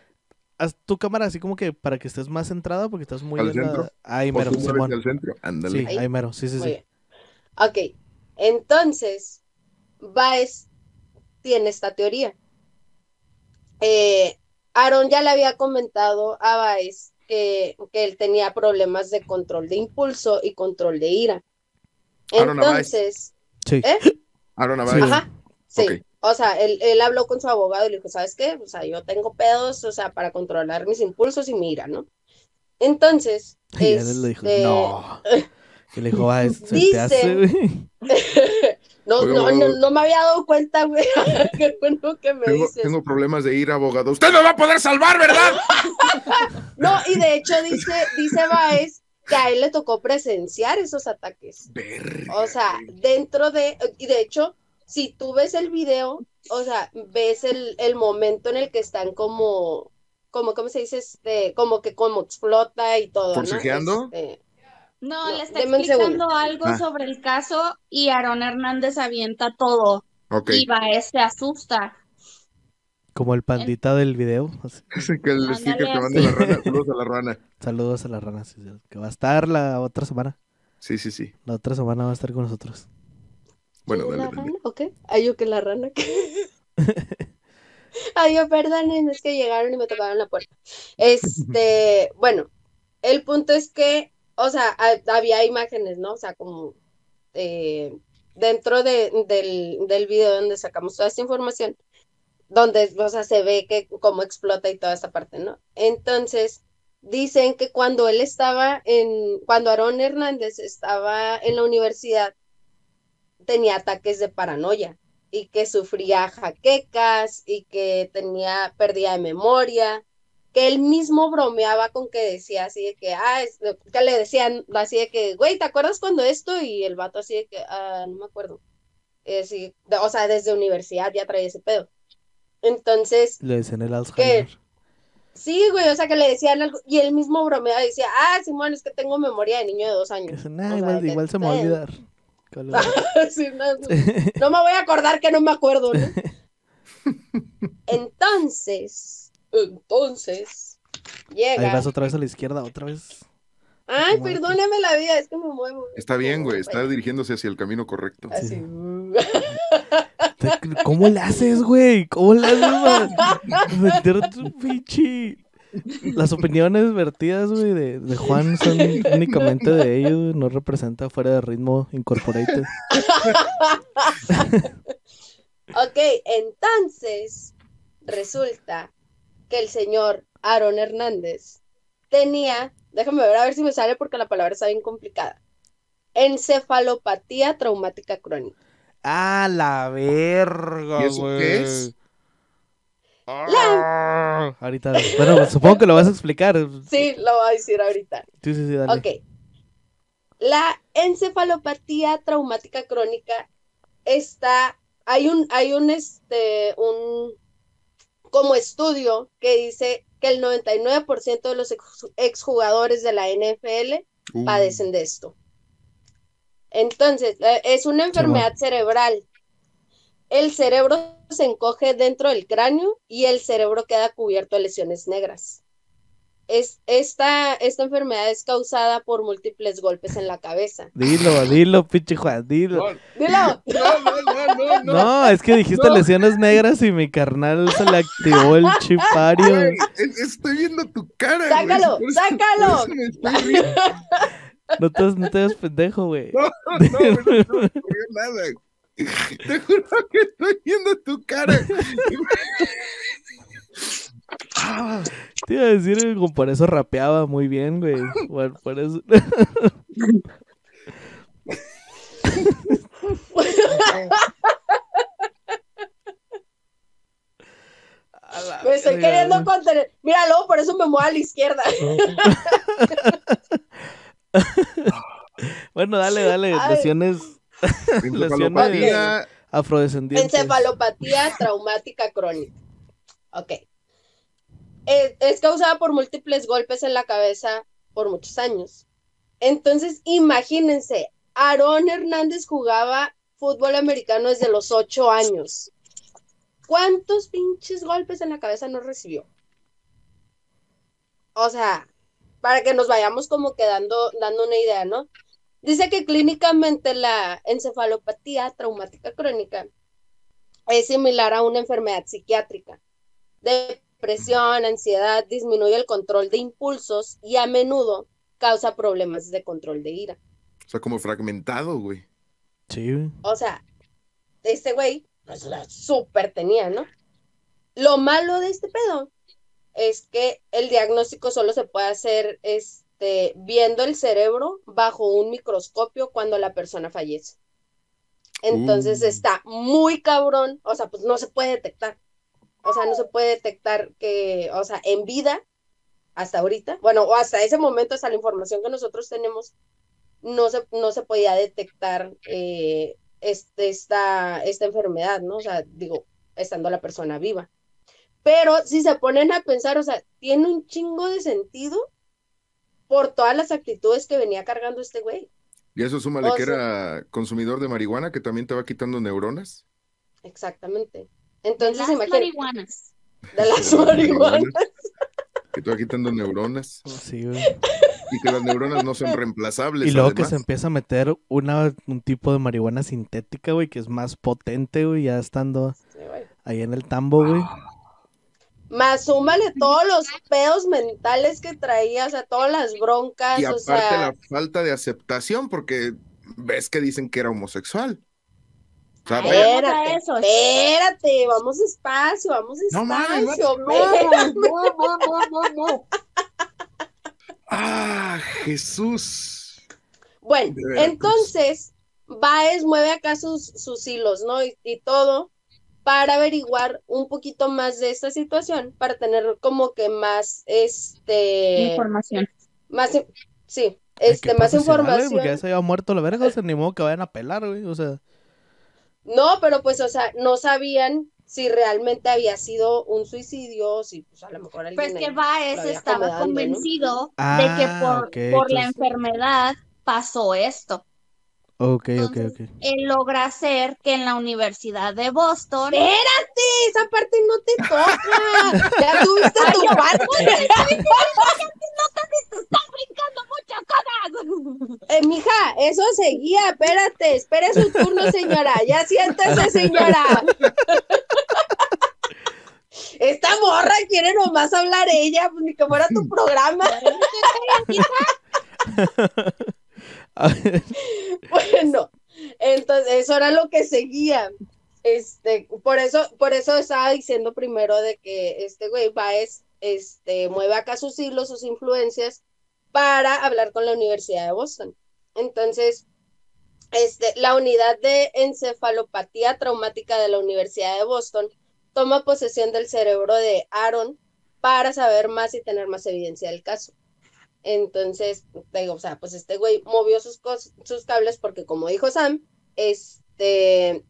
haz tu cámara así como que para que estés más centrada porque estás muy ¿Al en la- centro? Ahí O mero, Simón. al centro. Ándale. Sí, Ahí. ahí mero, sí, sí, Muy sí. bien. Ok, entonces, Baez tiene esta teoría. Eh, Aaron ya le había comentado a Baez que, que él tenía problemas de control de impulso y control de ira. Aaron. Entonces, Sí. ¿eh? Aaron. Navaja. Ajá, sí. O sea, él, él habló con su abogado y le dijo, ¿sabes qué? O sea, yo tengo pedos, o sea, para controlar mis impulsos y mi ira, ¿no? Entonces, Y él le dijo, este, no. Y le dijo, ah, se te hace, güey. no, no, no, no me había dado cuenta, güey. Qué bueno que me Tengo, dices. tengo problemas de ir, abogado. ¡Usted me va a poder salvar, verdad! No, y de hecho dice, dice Baez que a él le tocó presenciar esos ataques. Verga. O sea, dentro de, y de hecho, si tú ves el video, o sea, ves el, el momento en el que están como, como, ¿cómo se dice? Este, como que como explota y todo, ¿no? ¿Forcejeando? Este, No, No, le está deme explicando algo Ah. sobre el caso y Aaron Hernández avienta todo Ok. y Baez se asusta. Como el pandita del video. así. Que el sticker que manda la rana. Saludos a la rana. Saludos a la rana. sí, sí, Que va a estar la otra semana. Sí, sí, sí. La otra semana va a estar con nosotros. Bueno, ¿la dale, dale. rana? ¿Ok? Ay, yo que la rana. Ay, yo perdonen, es que llegaron y me tocaron la puerta. Este, bueno, el punto es que, o sea, ha- había imágenes, ¿no? O sea, como eh, dentro de, del, del video donde sacamos toda esta información, donde, o sea, se ve que cómo explota y toda esta parte, ¿no? Entonces, dicen que cuando él estaba en, cuando Aarón Hernández estaba en la universidad, tenía ataques de paranoia y que sufría jaquecas y que tenía pérdida de memoria, que él mismo bromeaba con que decía así de que, ah, es- que le decían así de que, güey, ¿te acuerdas cuando esto? Y el vato así de que, ah, no me acuerdo. Eh, sí, de- o sea, desde universidad ya traía ese pedo. Entonces, Le decían el Alzheimer. sí, güey, o sea, que le decían algo, y él mismo bromeaba y decía, ah, Simón, es que tengo memoria de niño de dos Que años. dicen, O "Ah, sea, igual, que- se me va a olvidar. No, no me voy a acordar que no me acuerdo, ¿no? Entonces, entonces, Ahí llega. vas otra vez a la izquierda, otra vez. Ay, perdóname la vida, es que me muevo. Está bien, güey, está dirigiéndose hacia el camino correcto. Así. ¿Cómo le haces, güey? ¿Cómo le haces meter tu pinche... Las opiniones vertidas, güey, de, de Juan son únicamente de ellos, güey, no representa fuera de ritmo incorporated. Ok, entonces resulta que el señor Aaron Hernández tenía, déjame ver a ver si me sale porque la palabra está bien complicada, encefalopatía traumática crónica. ¡Ah, la verga, ¿Y eso güey! qué es? Ah, Ahorita, bueno, pues, supongo que lo vas a explicar. Sí, lo voy a decir ahorita. Sí, sí, sí, dale. Ok. La encefalopatía traumática crónica está, hay un, hay un, este, un, como estudio que dice que el 99% de los ex- exjugadores de la NFL Uh, padecen de esto. Entonces, eh, es una enfermedad cerebral. El cerebro se encoge dentro del cráneo y el cerebro queda cubierto de lesiones negras. Es, esta, esta enfermedad es causada por múltiples golpes en la cabeza. Dilo, dilo, pinche Juan, dilo. Dilo. No, no, no, no, no. No, es que dijiste No. lesiones negras y mi carnal se le activó el chipario. Güey, es- estoy viendo tu cara. güey, Sácalo, eso- sácalo. por eso me estoy riendo. No te, no te hagas pendejo, güey. No, no, güey, no me ocurrió nada. Te juro que estoy viendo tu cara. Te iba a decir que como por eso rapeaba muy bien, güey. Por, por eso. Me estoy queriendo contener. Mira, luego por eso me muevo a la izquierda. Bueno, dale, dale. Ay. Lesiones encefalopatía, afrodescendientes. Encefalopatía traumática crónica. Ok. Es, causada por múltiples golpes en la cabeza por muchos años. Entonces, imagínense, Aarón Hernández jugaba fútbol americano desde los ocho años. ¿Cuántos pinches golpes en la cabeza no recibió? O sea, para que nos vayamos como quedando, dando una idea, ¿no? Dice que clínicamente la encefalopatía traumática crónica es similar a una enfermedad psiquiátrica. Depresión, ansiedad, disminuye el control de impulsos y a menudo causa problemas de control de ira. o sea, como fragmentado, güey. Sí, güey. O sea, este güey, pues la súper tenía, ¿no? Lo malo de este pedo es que el diagnóstico solo se puede hacer este, viendo el cerebro bajo un microscopio cuando la persona fallece. Entonces Uh. está muy cabrón, o sea, pues no se puede detectar. O sea, no se puede detectar que, o sea, en vida, hasta ahorita, bueno, o hasta ese momento, hasta la información que nosotros tenemos, no se, no se podía detectar eh, este, esta, esta enfermedad, ¿no? O sea, digo, estando la persona viva. Pero si se ponen a pensar, o sea, tiene un chingo de sentido por todas las actitudes que venía cargando este güey. Y eso súmale O que sea- era consumidor de marihuana, que también te va quitando neuronas. Exactamente. Entonces, Las imagínate, marihuanas. de las marihuanas. Que te va quitando neuronas. Sí, güey. Y que las neuronas no son reemplazables. Y luego que se empieza a meter una, un tipo de marihuana sintética, güey, que es más potente, güey, ya estando Sí, güey. ahí en el tambo, güey. Más súmale todos los pedos mentales que traía, o sea, todas las broncas, Y o aparte sea, la falta de aceptación, porque ves que dicen que era homosexual. O sea, Ay, ve- vamos a espérate, eso. espérate, vamos despacio, vamos no mames, despacio. no, espérate. no, no, no, no, no. Ah, Jesús. Bueno, entonces, Baez mueve acá sus, sus hilos, ¿no? Y, y todo para averiguar un poquito más de esta situación, para tener como que más, este, Información. más, sí, este, más información. Porque ya se había muerto la verga, o sea, ni modo que vayan a pelar, güey. O sea, No, pero pues, o sea, no sabían si realmente había sido un suicidio, si pues a lo mejor alguien Pues que Baez estaba convencido de Ah, que por, ok, por la enfermedad pasó esto. ok, ok, Entonces, ok. Él logra hacer que en la Universidad de Boston. Espérate, esa parte no te toca. Ya tuviste tu parte. Eh, mija, eso seguía, espérate, espere su turno, señora. Ya siéntese, señora. Esta morra quiere nomás hablar ella, pues ni que fuera tu programa. Bueno, entonces eso era lo que seguía. Este, por eso, por eso estaba diciendo primero de que este güey Baez este, mueve acá sus hilos, sus influencias, para hablar con la Universidad de Boston. Entonces, este, la unidad de encefalopatía traumática de la Universidad de Boston toma posesión del cerebro de Aaron para saber más y tener más evidencia del caso. Entonces, digo, o sea, pues este güey movió sus, cables porque como dijo Sam, este,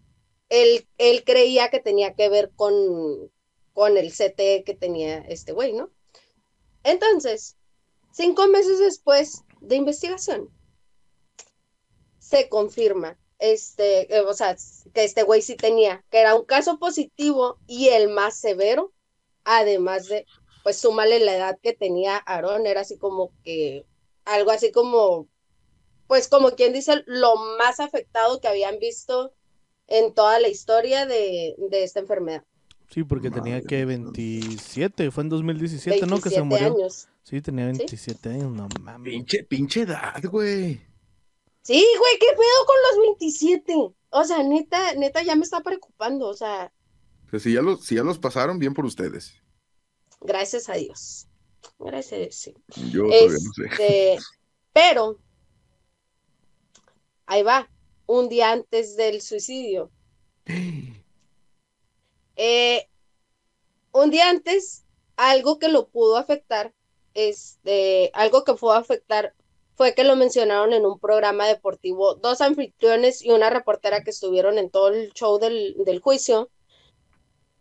él, él creía que tenía que ver con, con el CTE que tenía este güey, ¿no? Entonces, cinco meses después de investigación, se confirma, este, eh, o sea, que este güey sí tenía, que era un caso positivo y el más severo, además de, pues súmale la edad que tenía Aaron, era así como que, algo así como, pues como quien dice, lo más afectado que habían visto en toda la historia de, de esta enfermedad. Sí, porque tenía que mía. 27, fue en 2017, ¿no? Que se 27 murió. años. Sí, tenía 27 años, no mames. Pinche, pinche edad, güey. Sí, güey, ¿qué pedo con los 27? O sea, neta, neta, ya me está preocupando, o sea, sea, si ya los, si ya los pasaron, bien por ustedes. gracias a Dios. Gracias a Dios, sí. Yo todavía no sé. Este, pero, ahí va, un día antes del suicidio. Eh, un día antes, algo que lo pudo afectar, este, algo que pudo afectar fue que lo mencionaron en un programa deportivo, dos anfitriones y una reportera que estuvieron en todo el show del, del juicio,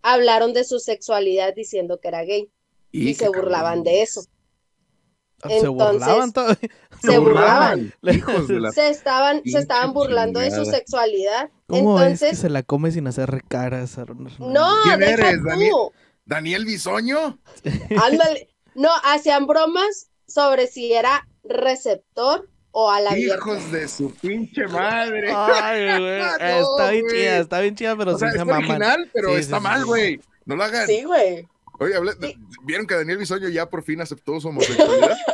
hablaron de su sexualidad diciendo que era gay y, se burlaban de eso. Ah, Se entonces- burlaban todavía. Se burlaban. Se estaban, se estaban burlando de su sexualidad. ¿Cómo es que Entonces, se la come sin hacer Hernández? no, ¿Quién deja eres, tú. Daniel? ¿Daniel Bisoño? Ándale. No, hacían bromas sobre si era receptor o a la abierta. Hijos de su pinche madre. Ay, güey. No, está bien güey. chida, está bien chida, pero o sea, sí se es maman. original, pero Sí, está sí, mal, sí. güey. No lo hagan. Sí, güey. Oye, hablé- Sí. ¿vieron que Daniel Bisoño ya por fin aceptó su homosexualidad?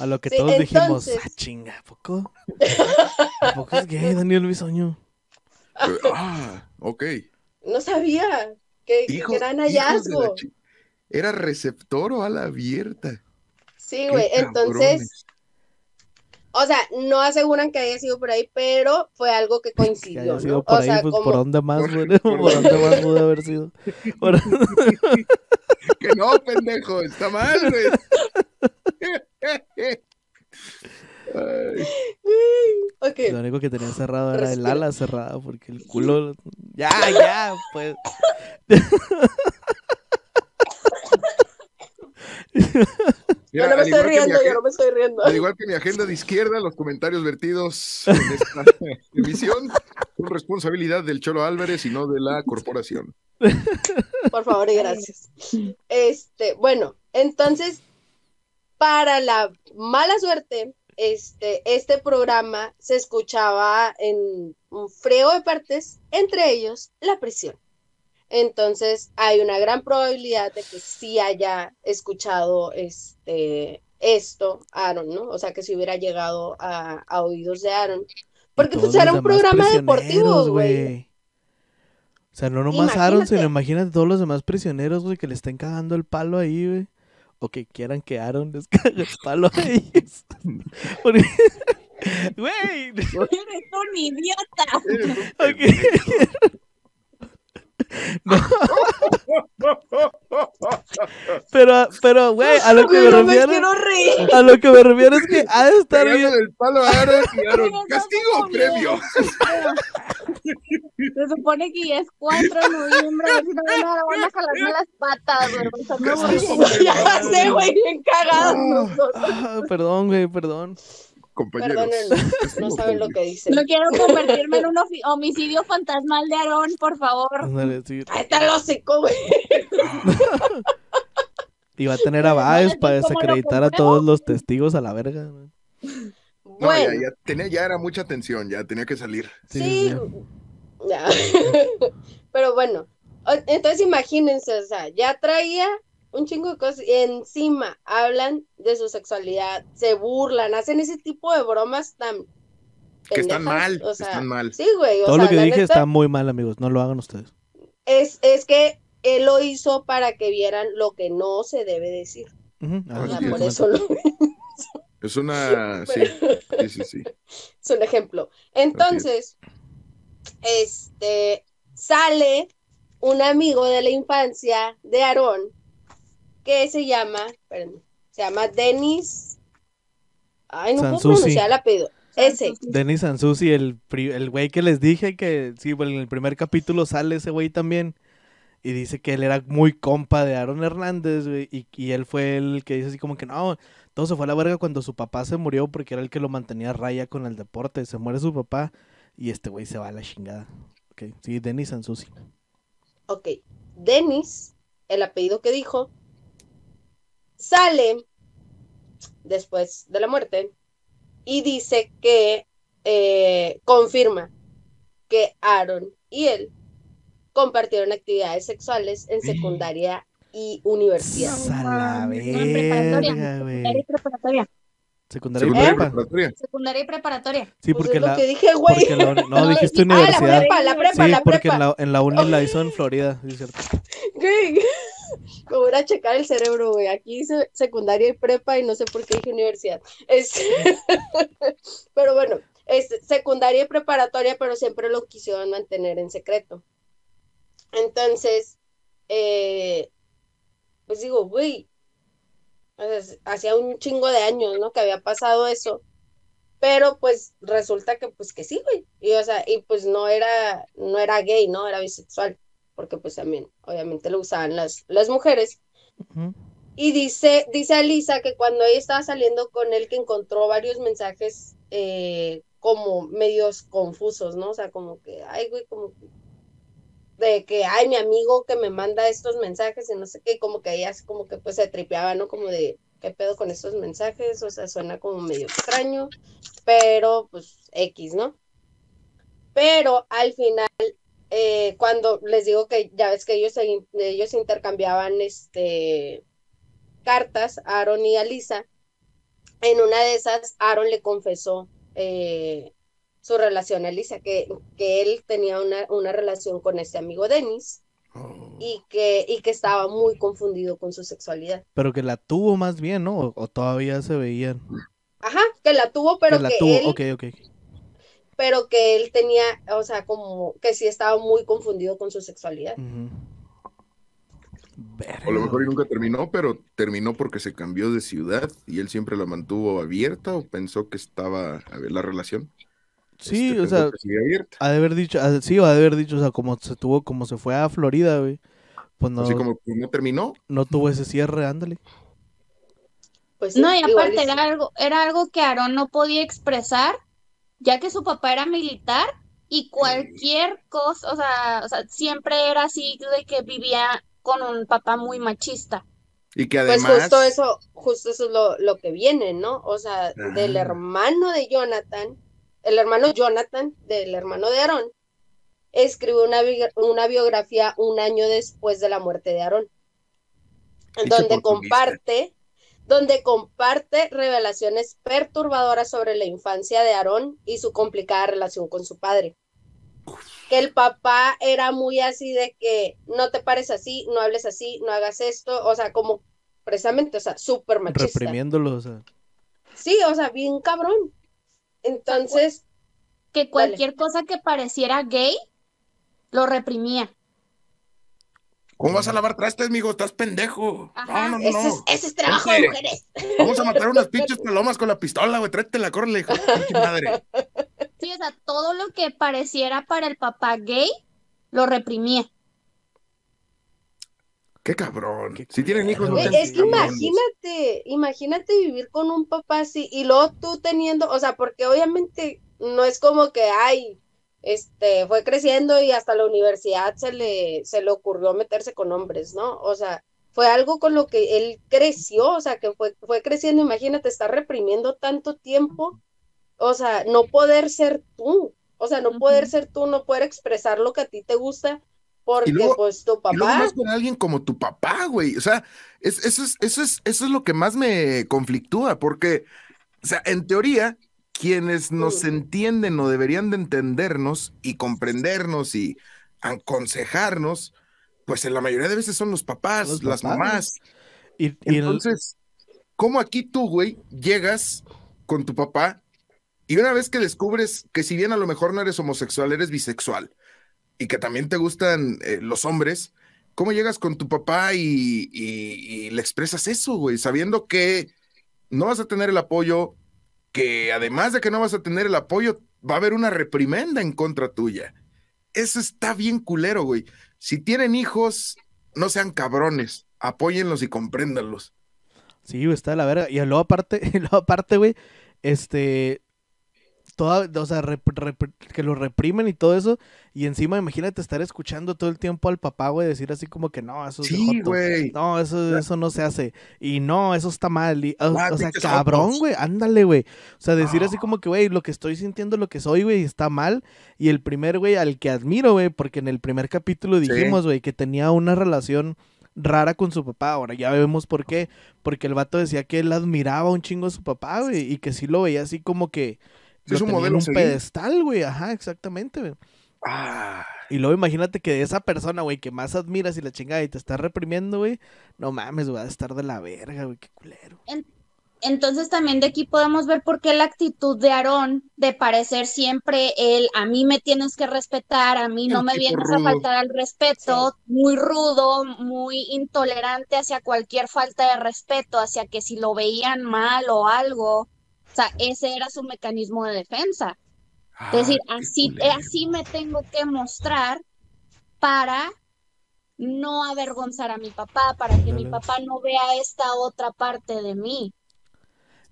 A lo que Sí, todos dijimos, ah, chinga, ¿a poco? ¿A poco es gay Daniel Bisoño? ah, ok. No sabía. Qué, qué Hijos- gran hallazgo. ¿Era receptor o ala abierta? Sí, güey. Entonces, o sea, no aseguran que haya sido por ahí, pero fue algo que Que coincidió, haya ¿no? sido por o ahí, sea, pues como por dónde más, Por- güey? por- ¿Por dónde más pudo haber sido? Por- Que no, pendejo, está mal, güey. Lo único que tenía cerrado era el ala cerrada, porque el culo... Ya, ya, pues. Yo no me al estoy igual que mi riendo, yo no me estoy riendo. Al igual que mi agenda de izquierda, los comentarios vertidos en esta emisión son responsabilidad del Cholo Álvarez y no de la corporación. Por favor y gracias. Este, bueno, entonces, para la mala suerte, este, este programa se escuchaba en un friego de partes, entre ellos la prisión. Entonces, hay una gran probabilidad de que sí haya escuchado este, esto Aaron, ¿no? O sea, que si hubiera llegado a, a oídos de Aaron. Porque pues era un programa deportivo, güey. O sea, no nomás Aaron, sino Imagínate. imagínate todos los demás prisioneros, güey, que le estén cagando el palo ahí, güey. O que quieran que Aaron les cague el palo a ellos. Porque- Güey, Eres un idiota. Eres un ok. Pero, pero, güey, a lo que me no refiero, a lo que me refiero es que ha de estar bien. del palo a Aaron y Aaron, Pero no castigo o premio. Se supone que ya es 4 de noviembre, si no me van a jalarme las patas, güey. no Ya sé, güey, bien cagados. Ah, perdón, güey, perdón. Compañeros. Perdónenme, no saben lo que dicen. No quiero convertirme en un homicidio fantasmal de Aarón, por favor. Ándale, sí. Ahí está el hocico, güey. Y va a tener a Baez para desacreditar a todos los testigos a la verga. güey. No, Bueno, ya, ya, tenía, ya era mucha tensión, ya tenía que salir. sí. Ya. Pero bueno, entonces imagínense, o sea, ya traía un chingo de cosas y encima hablan de su sexualidad, se burlan, hacen ese tipo de bromas tan Que están mal, o sea, están mal. Sí, güey, o Todo sea, lo que dije neta, está muy mal, amigos. No lo hagan ustedes. es, es que él lo hizo para que vieran lo que no se debe decir. Ah, O sea, por es. eso lo Es una. Sí, sí, sí. sí. es un ejemplo. Entonces, este sale un amigo de la infancia de Aarón que se llama, espérenme, se llama Denis. Ay, no puedo pronunciar el apellido. Ese. Denis Sansusi, el, pri- el güey que les dije que sí, bueno, en el primer capítulo sale ese güey también. Y dice que él era muy compa de Aaron Hernández, güey. Y, y él fue el que dice así como que no, todo se fue a la verga cuando su papá se murió porque era el que lo mantenía a raya con el deporte. Se muere su papá y este güey se va a la chingada. Ok, sí, Denis Sansusi. Ok. Denis, el apellido que dijo, sale después de la muerte y dice que eh, confirma que Aaron y él compartieron actividades sexuales en secundaria y universidad. A la No, en preparatoria. verga, Secundaria güey. y preparatoria. Secundaria y preparatoria. Secundaria y preparatoria. Sí, Pues porque es lo la, que dije, güey. porque la no, dijiste Ah, la universidad. prepa, la prepa, Sí, la porque prepa. en la, en la uni la hizo en Florida, sí, es cierto. Güey, Me voy a checar el cerebro, güey. Aquí dice secundaria y prepa y no sé por qué dije universidad. Es... pero bueno, es secundaria y preparatoria, pero siempre lo quisieron mantener en secreto. Entonces, eh, pues digo, güey, hacía un chingo de años, ¿no? Que había pasado eso. Pero pues resulta que pues que sí, güey. Y o sea, y pues no era, no era gay, ¿no? Era bisexual porque pues también obviamente lo usaban las, las mujeres. Ujú. Y dice, dice Alisa que cuando ella estaba saliendo con él que encontró varios mensajes eh, como medios confusos, ¿no? O sea, como que, ay, güey, como que- de que, ay, mi amigo que me manda estos mensajes y no sé qué, como que ella como que pues se tripeaba, ¿no? Como de, ¿qué pedo con estos mensajes? O sea, suena como medio extraño, pero pues X, ¿no? Pero al final eh, cuando les digo que ya ves que ellos, ellos intercambiaban este, cartas, Aaron y Alisa, en una de esas Aaron le confesó eh, su relación a Alisa, que, que él tenía una, una relación con este amigo Dennis Oh. y que, y que estaba muy confundido con su sexualidad. Pero que la tuvo más bien, ¿no? O, o todavía se veían. Ajá, que la tuvo, pero que la que tuvo, él, ok, ok. Pero que él tenía, o sea, como que sí estaba muy confundido con su sexualidad. O a lo mejor nunca terminó, pero terminó porque se cambió de ciudad y él siempre la mantuvo abierta o pensó que estaba a ver la relación. Sí, Este, o sea, ha de haber dicho, ha- sí, o ha de haber dicho, o sea, como se tuvo, como se fue a Florida, güey. Pues no, Así como que no terminó. no tuvo ese cierre, ándale. Pues sí, No, y aparte era algo, era algo que Aarón no podía expresar, ya que su papá era militar y cualquier cosa, o sea, o sea, siempre era así de que vivía con un papá muy machista. Y que Pues además. justo eso, justo eso es lo, lo que viene, ¿no? O sea, del hermano de Jonathan, el hermano Jonathan, del hermano de Aarón, escribió una, bi- una biografía un año después de la muerte de Aarón, donde comparte, donde comparte revelaciones perturbadoras sobre la infancia de Aarón y su complicada relación con su padre. Que el papá era muy así de que no te pares así, no hables así, no hagas esto, o sea, como precisamente, o sea, súper machista. Reprimiéndolo, o sea. Sí, o sea, bien cabrón. Entonces, Que cualquier cosa que pareciera gay, lo reprimía. ¿Cómo vas a lavar trastes, amigo? Estás pendejo. Ajá, no, no, no. ese es, ese es trabajo de mujeres. Vamos a matar unas pinches palomas con la pistola, güey. Tráetela, córrele, hijo de tu pinche madre. Sí, o sea, todo lo que pareciera para el papá gay, lo reprimía. Qué cabrón. Qué Si tienen hijos, no sean es que imagínate, imagínate vivir con un papá así y luego tú teniendo, o sea, porque obviamente no es como que, ay, este, fue creciendo y hasta la universidad se le, se le ocurrió meterse con hombres, ¿no? O sea, fue algo con lo que él creció, o sea, que fue, fue creciendo, imagínate, estar reprimiendo tanto tiempo, o sea, no poder ser tú, o sea, no poder ser tú, no poder expresar lo que a ti te gusta, porque luego- pues tu Y luego papá, más con alguien como tu papá, güey. O sea, es- eso, es, eso, es, eso es lo que más me conflictúa, porque, o sea, en teoría, quienes nos entienden o deberían de entendernos y comprendernos y aconsejarnos, pues en la mayoría de veces son los papás, Los las papás. mamás. Y, y el- Entonces, ¿cómo aquí tú, güey, llegas con tu papá y una vez que descubres que si bien a lo mejor no eres homosexual, eres bisexual y que también te gustan eh, los hombres, ¿cómo llegas con tu papá y, y- y le expresas eso, güey? Sabiendo que no vas a tener el apoyo, que además de que no vas a tener el apoyo, va a haber una reprimenda en contra tuya. Eso está bien culero, güey. Si tienen hijos, no sean cabrones, apóyenlos y compréndanlos. Sí, está de la verga. Y luego aparte, luego aparte, güey, este, toda, o sea, rep- rep- que lo reprimen y todo eso, y encima imagínate estar escuchando todo el tiempo al papá, güey, decir así como que no, eso es Sí, güey. No, eso, eso no se hace. Y no, eso está mal. y- o, o sea, cabrón, güey, ándale, güey. O sea, decir así como que, güey, lo que estoy sintiendo, lo que soy, güey, está mal. Y el primer, güey, al que admiro, güey, porque en el primer capítulo dijimos, güey, que tenía una relación rara con su papá. Ahora ya vemos por qué. Porque el vato decía que él admiraba un chingo a su papá, güey, y que sí lo veía así como que Sí, lo es un en modelo un pedestal, güey. Ajá, exactamente, güey. Ah, Y luego imagínate que de esa persona, güey, que más admiras y la chingada y te está reprimiendo, güey. No mames, güey, va a estar de la verga, güey, qué culero. Entonces también de aquí podemos ver por qué la actitud de Aarón de parecer siempre el a mí me tienes que respetar, a mí no El me vienes a faltar al respeto, muy rudo, muy intolerante hacia cualquier falta de respeto, hacia que si lo veían mal o algo, o sea, ese era su mecanismo de defensa. Es decir, ah, qué así, así me tengo que mostrar para no avergonzar a mi papá, para que mi papá no vea esta otra parte de mí.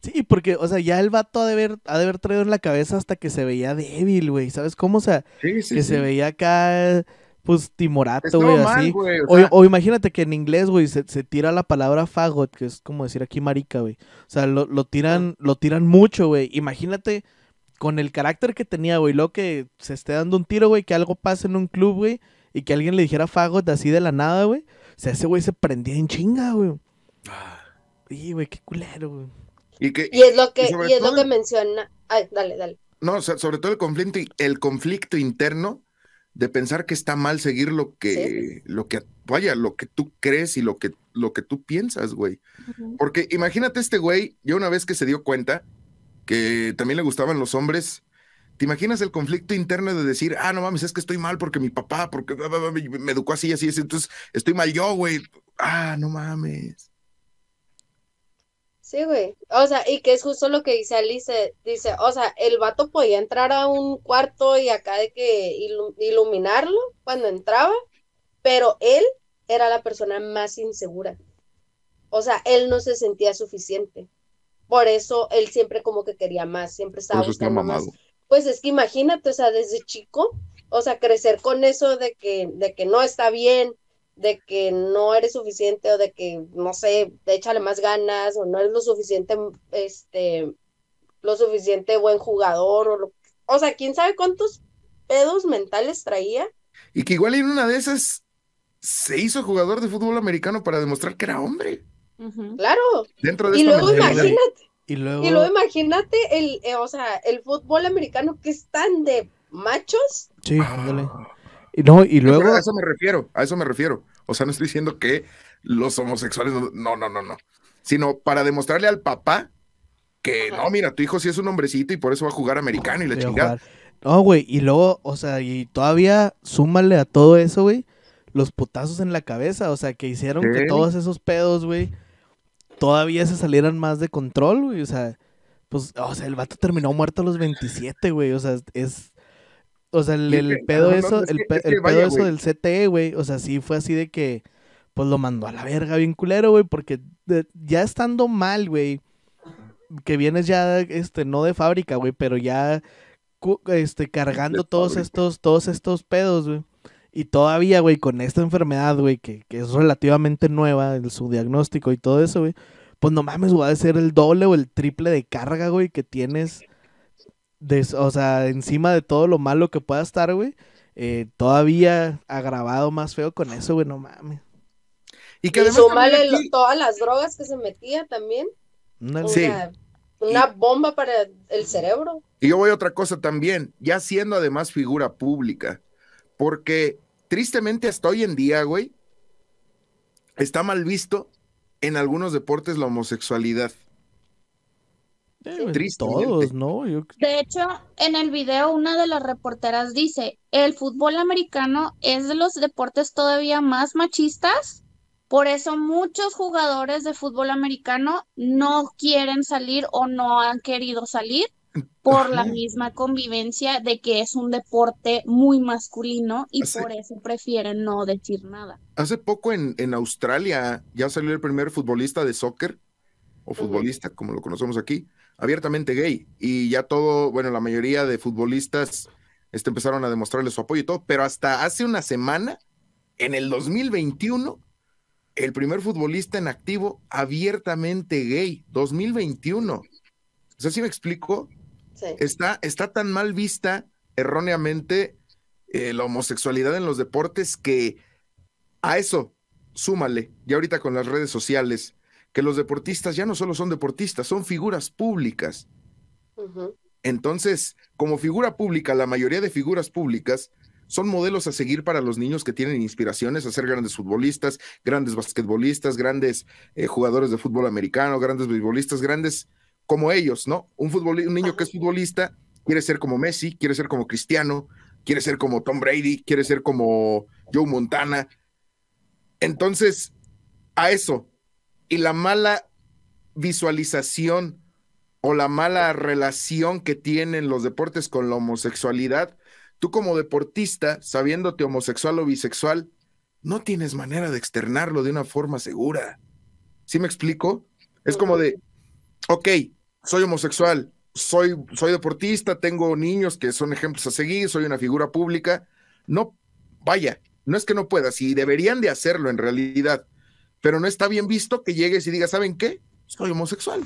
Sí, porque, o sea, ya el vato ha de haber, ha de haber traído en la cabeza hasta que se veía débil, güey. ¿Sabes cómo? O sea, Sí, sí, que sí. se veía acá, pues, timorato, güey, así. o O, sea, o imagínate que en inglés, güey, se, se tira la palabra fagot, que es como decir aquí marica, güey. O sea, lo, lo tiran, lo tiran mucho, güey. Imagínate con el carácter que tenía, güey, luego que se esté dando un tiro, güey, que algo pase en un club, güey, y que alguien le dijera fagot así de la nada, güey. O sea, ese güey se prendía en chinga, güey. ah, Y, güey, qué culero, güey. y que, y es lo que, y sobre y es lo que menciona, ay, dale, dale. no, o sea, sobre todo el conflicto, el conflicto interno de pensar que está mal seguir lo que, lo que, vaya, lo que tú crees y lo que, lo que tú piensas, güey. Porque imagínate este güey, ya una vez que se dio cuenta que también le gustaban los hombres, ¿te imaginas el conflicto interno de decir, ah, no mames, es que estoy mal porque mi papá, porque me educó así, así, así, entonces estoy mal yo, güey? Ah, no mames. Sí, güey. O sea, y que es justo lo que dice Alice, dice, o sea, el vato podía entrar a un cuarto y acá de que ilu- iluminarlo cuando entraba, pero él era la persona más insegura. O sea, él no se sentía suficiente. Por eso él siempre como que quería más, siempre estaba buscando más. Pues es que imagínate, o sea, desde chico, o sea, crecer con eso de que, de que no está bien, de que no eres suficiente o de que, no sé, échale más ganas o no eres lo suficiente, este, lo suficiente buen jugador o lo, o sea, quién sabe cuántos pedos mentales traía. Y que igual en una de esas se hizo jugador de fútbol americano para demostrar que era hombre. Claro. Dentro de Y luego imagínate, Y luego, y luego imagínate el, eh, o sea, el fútbol americano que es tan de machos. sí, Ah. ándale. No, y pero luego, a eso me refiero, a eso me refiero. O sea, no estoy diciendo que los homosexuales, no, no, no, no, no. Sino para demostrarle al papá que Ajá. no, mira, tu hijo sí es un hombrecito y por eso va a jugar americano y la chingada. No, güey, y luego, o sea, y todavía súmale a todo eso, güey, los putazos en la cabeza, o sea, que hicieron que todos esos pedos, güey, todavía se salieran más de control, güey, o sea, pues, o sea, el vato terminó muerto a los 27, güey, o sea, es, o sea, el, pedo eso, es el, pe- el pedo eso del CTE, güey, o sea, sí fue así de que, pues lo mandó a la verga bien culero, güey, porque de- ya estando mal, güey, que vienes ya, este, no de fábrica, güey, pero ya, este, cargando De todos fábrica. estos, todos estos pedos, güey. Y todavía, güey, con esta enfermedad, güey, que, que es relativamente nueva, el, su diagnóstico y todo eso, güey, pues no mames, güey, a ser el doble o el triple de carga, güey, que tienes, de, o sea, encima de todo lo malo que pueda estar, güey, eh, todavía agravado más feo con eso, güey, no mames. Y que Y también lo- todas las drogas que se metía también. Una- O Sí. sea, una bomba para el cerebro. Y yo voy a otra cosa también, ya siendo además figura pública, porque tristemente hasta hoy en día, güey, está mal visto en algunos deportes la homosexualidad. Eh, todos, ¿no? Yo- De hecho, en el video una de las reporteras dice, el fútbol americano es de los deportes todavía más machistas, por eso muchos jugadores de fútbol americano no quieren salir o no han querido salir por la misma convivencia de que es un deporte muy masculino y Hace- por eso prefieren no decir nada. Hace poco en, en Australia ya salió el primer futbolista de soccer, o futbolista, como lo conocemos aquí, abiertamente gay. Y ya todo, bueno, la mayoría de futbolistas este, empezaron a demostrarle su apoyo y todo, pero hasta hace una semana, en el 2021, el primer futbolista en activo abiertamente gay, 2021. O sea, ¿sí me explico? Sí. está, está tan mal vista erróneamente eh, la homosexualidad en los deportes que a eso súmale, ya ahorita con las redes sociales, que los deportistas ya no solo son deportistas, son figuras públicas. Entonces, como figura pública, la mayoría de figuras públicas son modelos a seguir para los niños que tienen inspiraciones a ser grandes futbolistas, grandes basquetbolistas, grandes eh, jugadores de fútbol americano, grandes beisbolistas, grandes como ellos, ¿no? Un, un niño que es futbolista quiere ser como Messi, quiere ser como Cristiano, quiere ser como Tom Brady, quiere ser como Joe Montana. Entonces, a eso y la mala visualización o la mala relación que tienen los deportes con la homosexualidad, tú como deportista, sabiéndote homosexual o bisexual, no tienes manera de externarlo de una forma segura. ¿Sí me explico? Es como de, ok, soy homosexual, soy, soy deportista, tengo niños que son ejemplos a seguir, soy una figura pública. No, vaya, no es que no puedas, y deberían de hacerlo en realidad, pero no está bien visto que llegues y digas, ¿saben qué? Soy homosexual.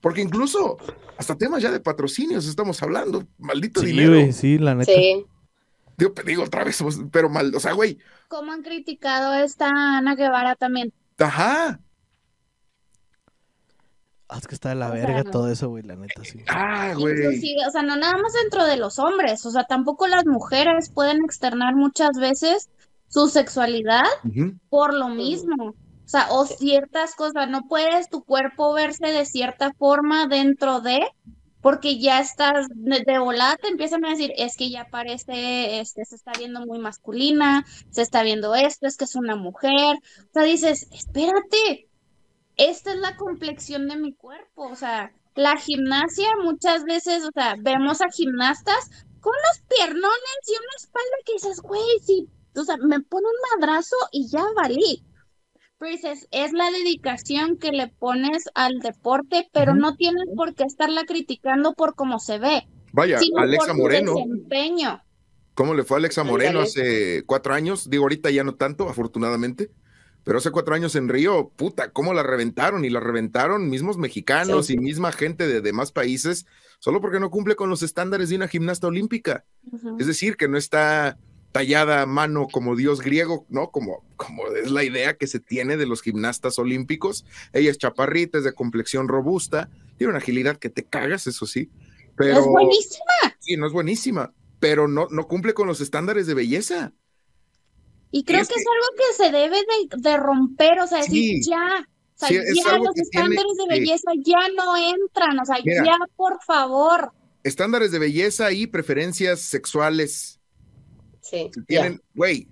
Porque incluso hasta temas ya de patrocinios estamos hablando, maldito Sí, dinero. güey, sí, la neta. Sí. Digo, digo otra vez, pero mal, o sea, güey, Como han criticado a esta Ana Guevara también. ajá, Ah, es que está de la O verga sea, todo eso, güey, la neta, sí. ah, güey. Inclusive, o sea, no nada más dentro de los hombres, o sea, tampoco las mujeres pueden externar muchas veces su sexualidad por lo mismo. O sea, o ciertas cosas, no puedes tu cuerpo verse de cierta forma dentro de, porque ya estás de, volada, te empiezan a decir, es que ya parece, este, se está viendo muy masculina, se está viendo esto, es que es una mujer. O sea, dices, espérate, esta es la complexión de mi cuerpo. O sea, la gimnasia muchas veces, o sea, vemos a gimnastas con unos piernones y una espalda que dices, güey, sí, o sea, me pone un madrazo y ya valí. Dices, es la dedicación que le pones al deporte, pero no tienes por qué estarla criticando por cómo se ve, Vaya, sino Alexa por su Moreno, desempeño. ¿cómo le fue a Alexa Moreno hace cuatro años? Digo, ahorita ya no tanto, afortunadamente, pero hace cuatro años en Río, puta, ¿cómo la reventaron? Y la reventaron mismos mexicanos Sí. y misma gente de demás países, solo porque no cumple con los estándares de una gimnasta olímpica. Es decir, que no está tallada a mano como dios griego, ¿no? Como, como es la idea que se tiene de los gimnastas olímpicos. Ella es chaparrita, es de complexión robusta, tiene una agilidad que te cagas, eso sí, pero Es buenísima. sí, no es buenísima, pero no, no cumple con los estándares de belleza. Y creo es que que- es algo que se debe de, de romper, o sea, decir, Sí. ya, o sea, Sí, es ya los tiene- estándares de belleza ya no entran, o sea, Mira. ya, por favor. Estándares de belleza y preferencias sexuales Sí. se ya. tienen, güey,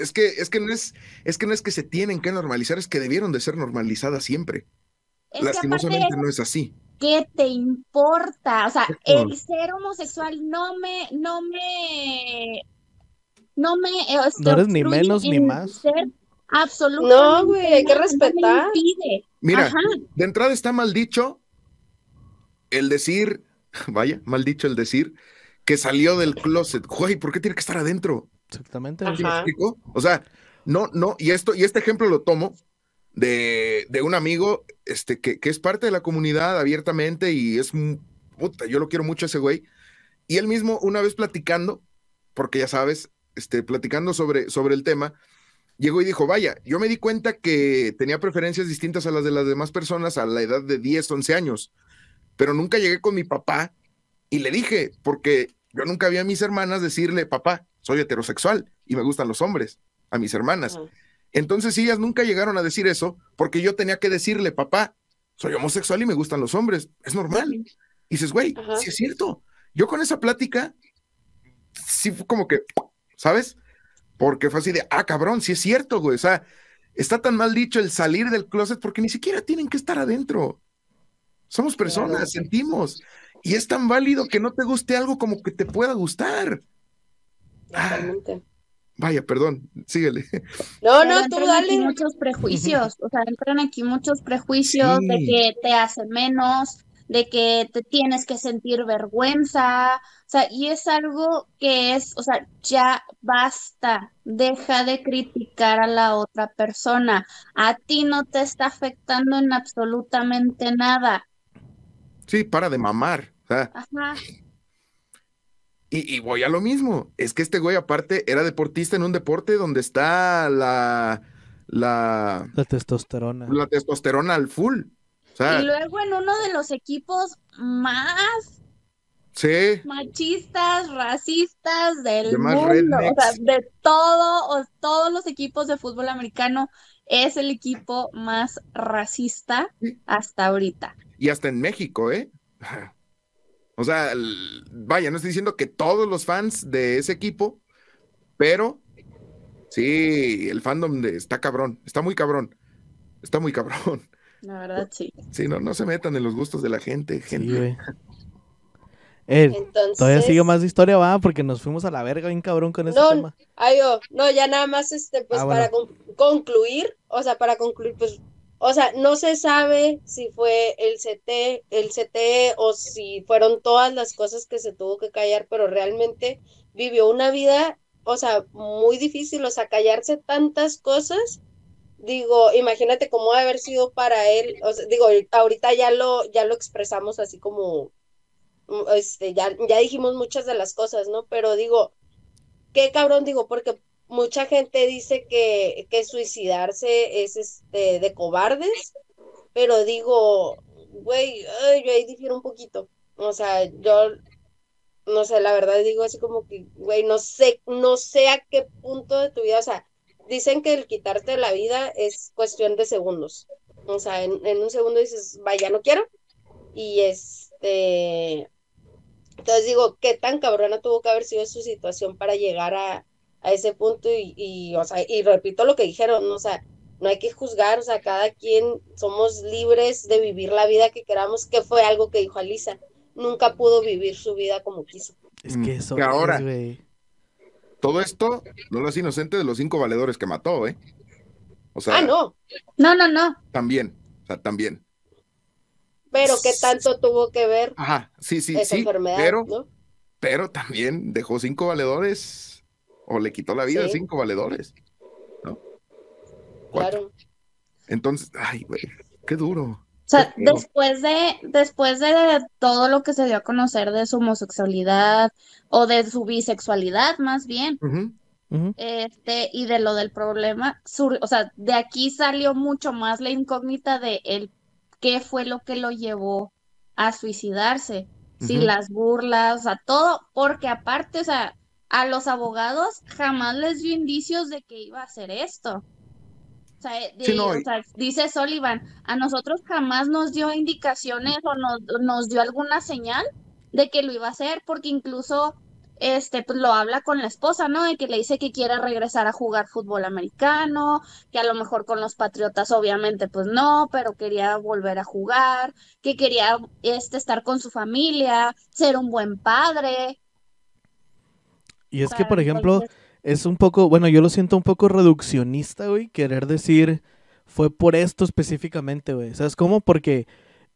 es que es que no es es que no es que se tienen que normalizar, es que debieron de ser normalizadas siempre. Es Lastimosamente no es así. ¿qué te importa? O sea, el ser homosexual no me, no me, no me, eh, No eres ni menos ni más. ser absolutamente No, güey, hay que nada, no me respetar. impide. Mira, Ajá. de entrada está mal dicho el decir, vaya, mal dicho el decir que salió del closet. Güey, ¿por qué tiene que estar adentro? Exactamente. ¿Sí me Ajá. explico? O sea, no, no, y esto, y este ejemplo lo tomo de, de un amigo este, que, que es parte de la comunidad abiertamente y es un puta, yo lo quiero mucho a ese güey. Y él mismo, una vez platicando, porque ya sabes, este, platicando sobre, sobre el tema, llegó y dijo, vaya, yo me di cuenta que tenía preferencias distintas a las de las demás personas a la edad de 10, 11 años, pero nunca llegué con mi papá y le dije, porque yo nunca vi a mis hermanas decirle, papá, soy heterosexual y me gustan los hombres, a mis hermanas. Entonces ellas nunca llegaron a decir eso porque yo tenía que decirle, papá, soy homosexual y me gustan los hombres, es normal. Y dices, güey, sí es cierto. Yo con esa plática, sí fue como que, ¿sabes? Porque fue así de, ah, cabrón, sí es cierto, güey. O sea, está tan mal dicho el salir del closet porque ni siquiera tienen que estar adentro. Somos personas, Claro. sentimos. Y es tan válido que no te guste algo como que te pueda gustar. Totalmente. Vaya, perdón, síguele. No, Pero no, tú entran aquí dale. muchos prejuicios, o sea, entran aquí muchos prejuicios de que te hace menos, de que te tienes que sentir vergüenza, o sea, y es algo que es, o sea, ya basta, deja de criticar a la otra persona, a ti no te está afectando en absolutamente nada, Sí, para de mamar. O sea, ajá, Y, y voy a lo mismo. Es que este güey, aparte, era deportista en un deporte donde está la, la, La testosterona. la testosterona al full. O sea, y luego en uno de los equipos más sí, machistas, racistas del De mundo, o sea, de todo, o todos los equipos de fútbol americano es el equipo más racista Sí. hasta ahorita. y hasta en México, ¿eh? O sea, vaya, no estoy diciendo que todos los fans de ese equipo, pero sí, el fandom de, está cabrón, está muy cabrón, está muy cabrón. La verdad, sí. Sí, no, no se metan en los gustos de la gente, Sí, gente. güey. Eh, Entonces, todavía sigue más de historia, va, porque nos fuimos a la verga bien cabrón con ese No, tema. ay, oh, no, ya nada más, este, pues Ah, para con- concluir, o sea, para concluir, pues, o sea, no se sabe si fue el CT, el CT o si fueron todas las cosas que se tuvo que callar, pero realmente vivió una vida, o sea, muy difícil, o sea, callarse tantas cosas, digo, imagínate cómo ha de haber sido para él, o sea, digo, ahorita ya lo, ya lo expresamos así como, este, ya, ya dijimos muchas de las cosas, ¿no? Pero digo, qué cabrón, digo, porque mucha gente dice que, que suicidarse es este de cobardes, pero digo, güey, yo ahí difiero un poquito. O sea, yo no sé, la verdad digo así como que, güey, no sé, no sé a qué punto de tu vida, o sea, dicen que el quitarte la vida es cuestión de segundos. O sea, en, en un segundo dices, vaya, no quiero. Y este, entonces digo, qué tan cabrona tuvo que haber sido su situación para llegar a, a ese punto y, y, o sea, y repito lo que dijeron, o sea, no hay que juzgar, o sea, cada quien somos libres de vivir la vida que queramos, que fue algo que dijo Alisa, nunca pudo vivir su vida como quiso. Es que eso que ahora- es, güey. Todo esto no lo es inocente de los cinco valedores que mató, ¿eh? O sea, Ah, no, No, no, no. también, o sea, también. pero qué tanto tuvo que ver Ajá, sí, sí, esa sí, enfermedad, pero, ¿no? pero también dejó cinco valedores o le quitó la vida a cinco valedores. ¿no? Cuatro. Claro. Entonces, ay, güey, qué duro. O sea, Qué después de, después de todo lo que se dio a conocer de su homosexualidad o de su bisexualidad, más bien, este, y de lo del problema, sur- o sea, de aquí salió mucho más la incógnita de el qué fue lo que lo llevó a suicidarse, si Ujú. las burlas, o sea, todo, porque aparte, o sea, a los abogados jamás les dio indicios de que iba a hacer esto. O sea, eh, Sí, de- no, o y- sea, dice Sullivan, a nosotros jamás nos dio indicaciones o nos, nos dio alguna señal de que lo iba a hacer, porque incluso este, pues lo habla con la esposa, ¿no? De que le dice que quiere regresar a jugar fútbol americano, que a lo mejor con los Patriotas obviamente pues no, pero quería volver a jugar, que quería este, estar con su familia, ser un buen padre. Y es o que, sea, por ejemplo, es un poco, bueno, yo lo siento un poco reduccionista, güey, querer decir fue por esto específicamente, güey. ¿Sabes cómo? Porque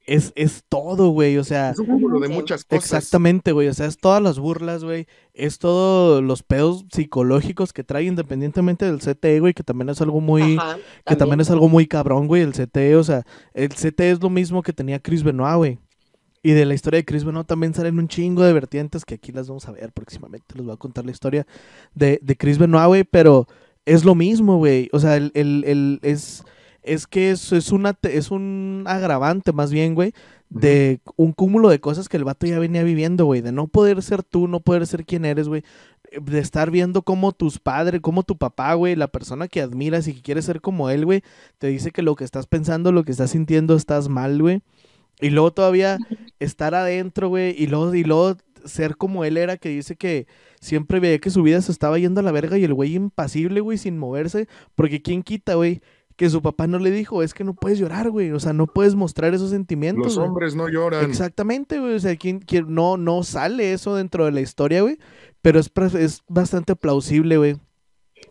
es, es todo, güey, o sea... Es un cúmulo de muchas cosas. Exactamente, güey. O sea, es todas las burlas, güey. Es todos los pedos psicológicos que trae independientemente del CTE, güey, que también es algo muy... Ajá, que también es algo muy cabrón, güey, el CTE. O sea, el CTE es lo mismo que tenía Chris Benoit, güey. Y de la historia de Chris Benoit también salen un chingo de vertientes que aquí las vamos a ver próximamente. Les voy a contar la historia de, de Chris Benoit, güey, pero es lo mismo, güey. O sea, el, el, el- es, es que es, es, una, es un agravante más bien, güey, de un cúmulo de cosas que el vato ya venía viviendo, güey. De no poder ser tú, no poder ser quien eres, güey. De estar viendo cómo tus padres, cómo tu papá, güey, la persona que admiras y que quieres ser como él, güey, te dice que lo que estás pensando, lo que estás sintiendo, estás mal, güey. Y luego todavía estar adentro, güey, y luego, y luego ser como él era, que dice que siempre veía que su vida se estaba yendo a la verga y el güey impasible, güey, sin moverse, porque quién quita, güey, que su papá no le dijo, es que no puedes llorar, güey, o sea, no puedes mostrar esos sentimientos. Los güey". hombres no lloran. Exactamente, güey. O sea, ¿quién, quién- no, no sale eso dentro de la historia, güey. Pero es, es bastante plausible, güey.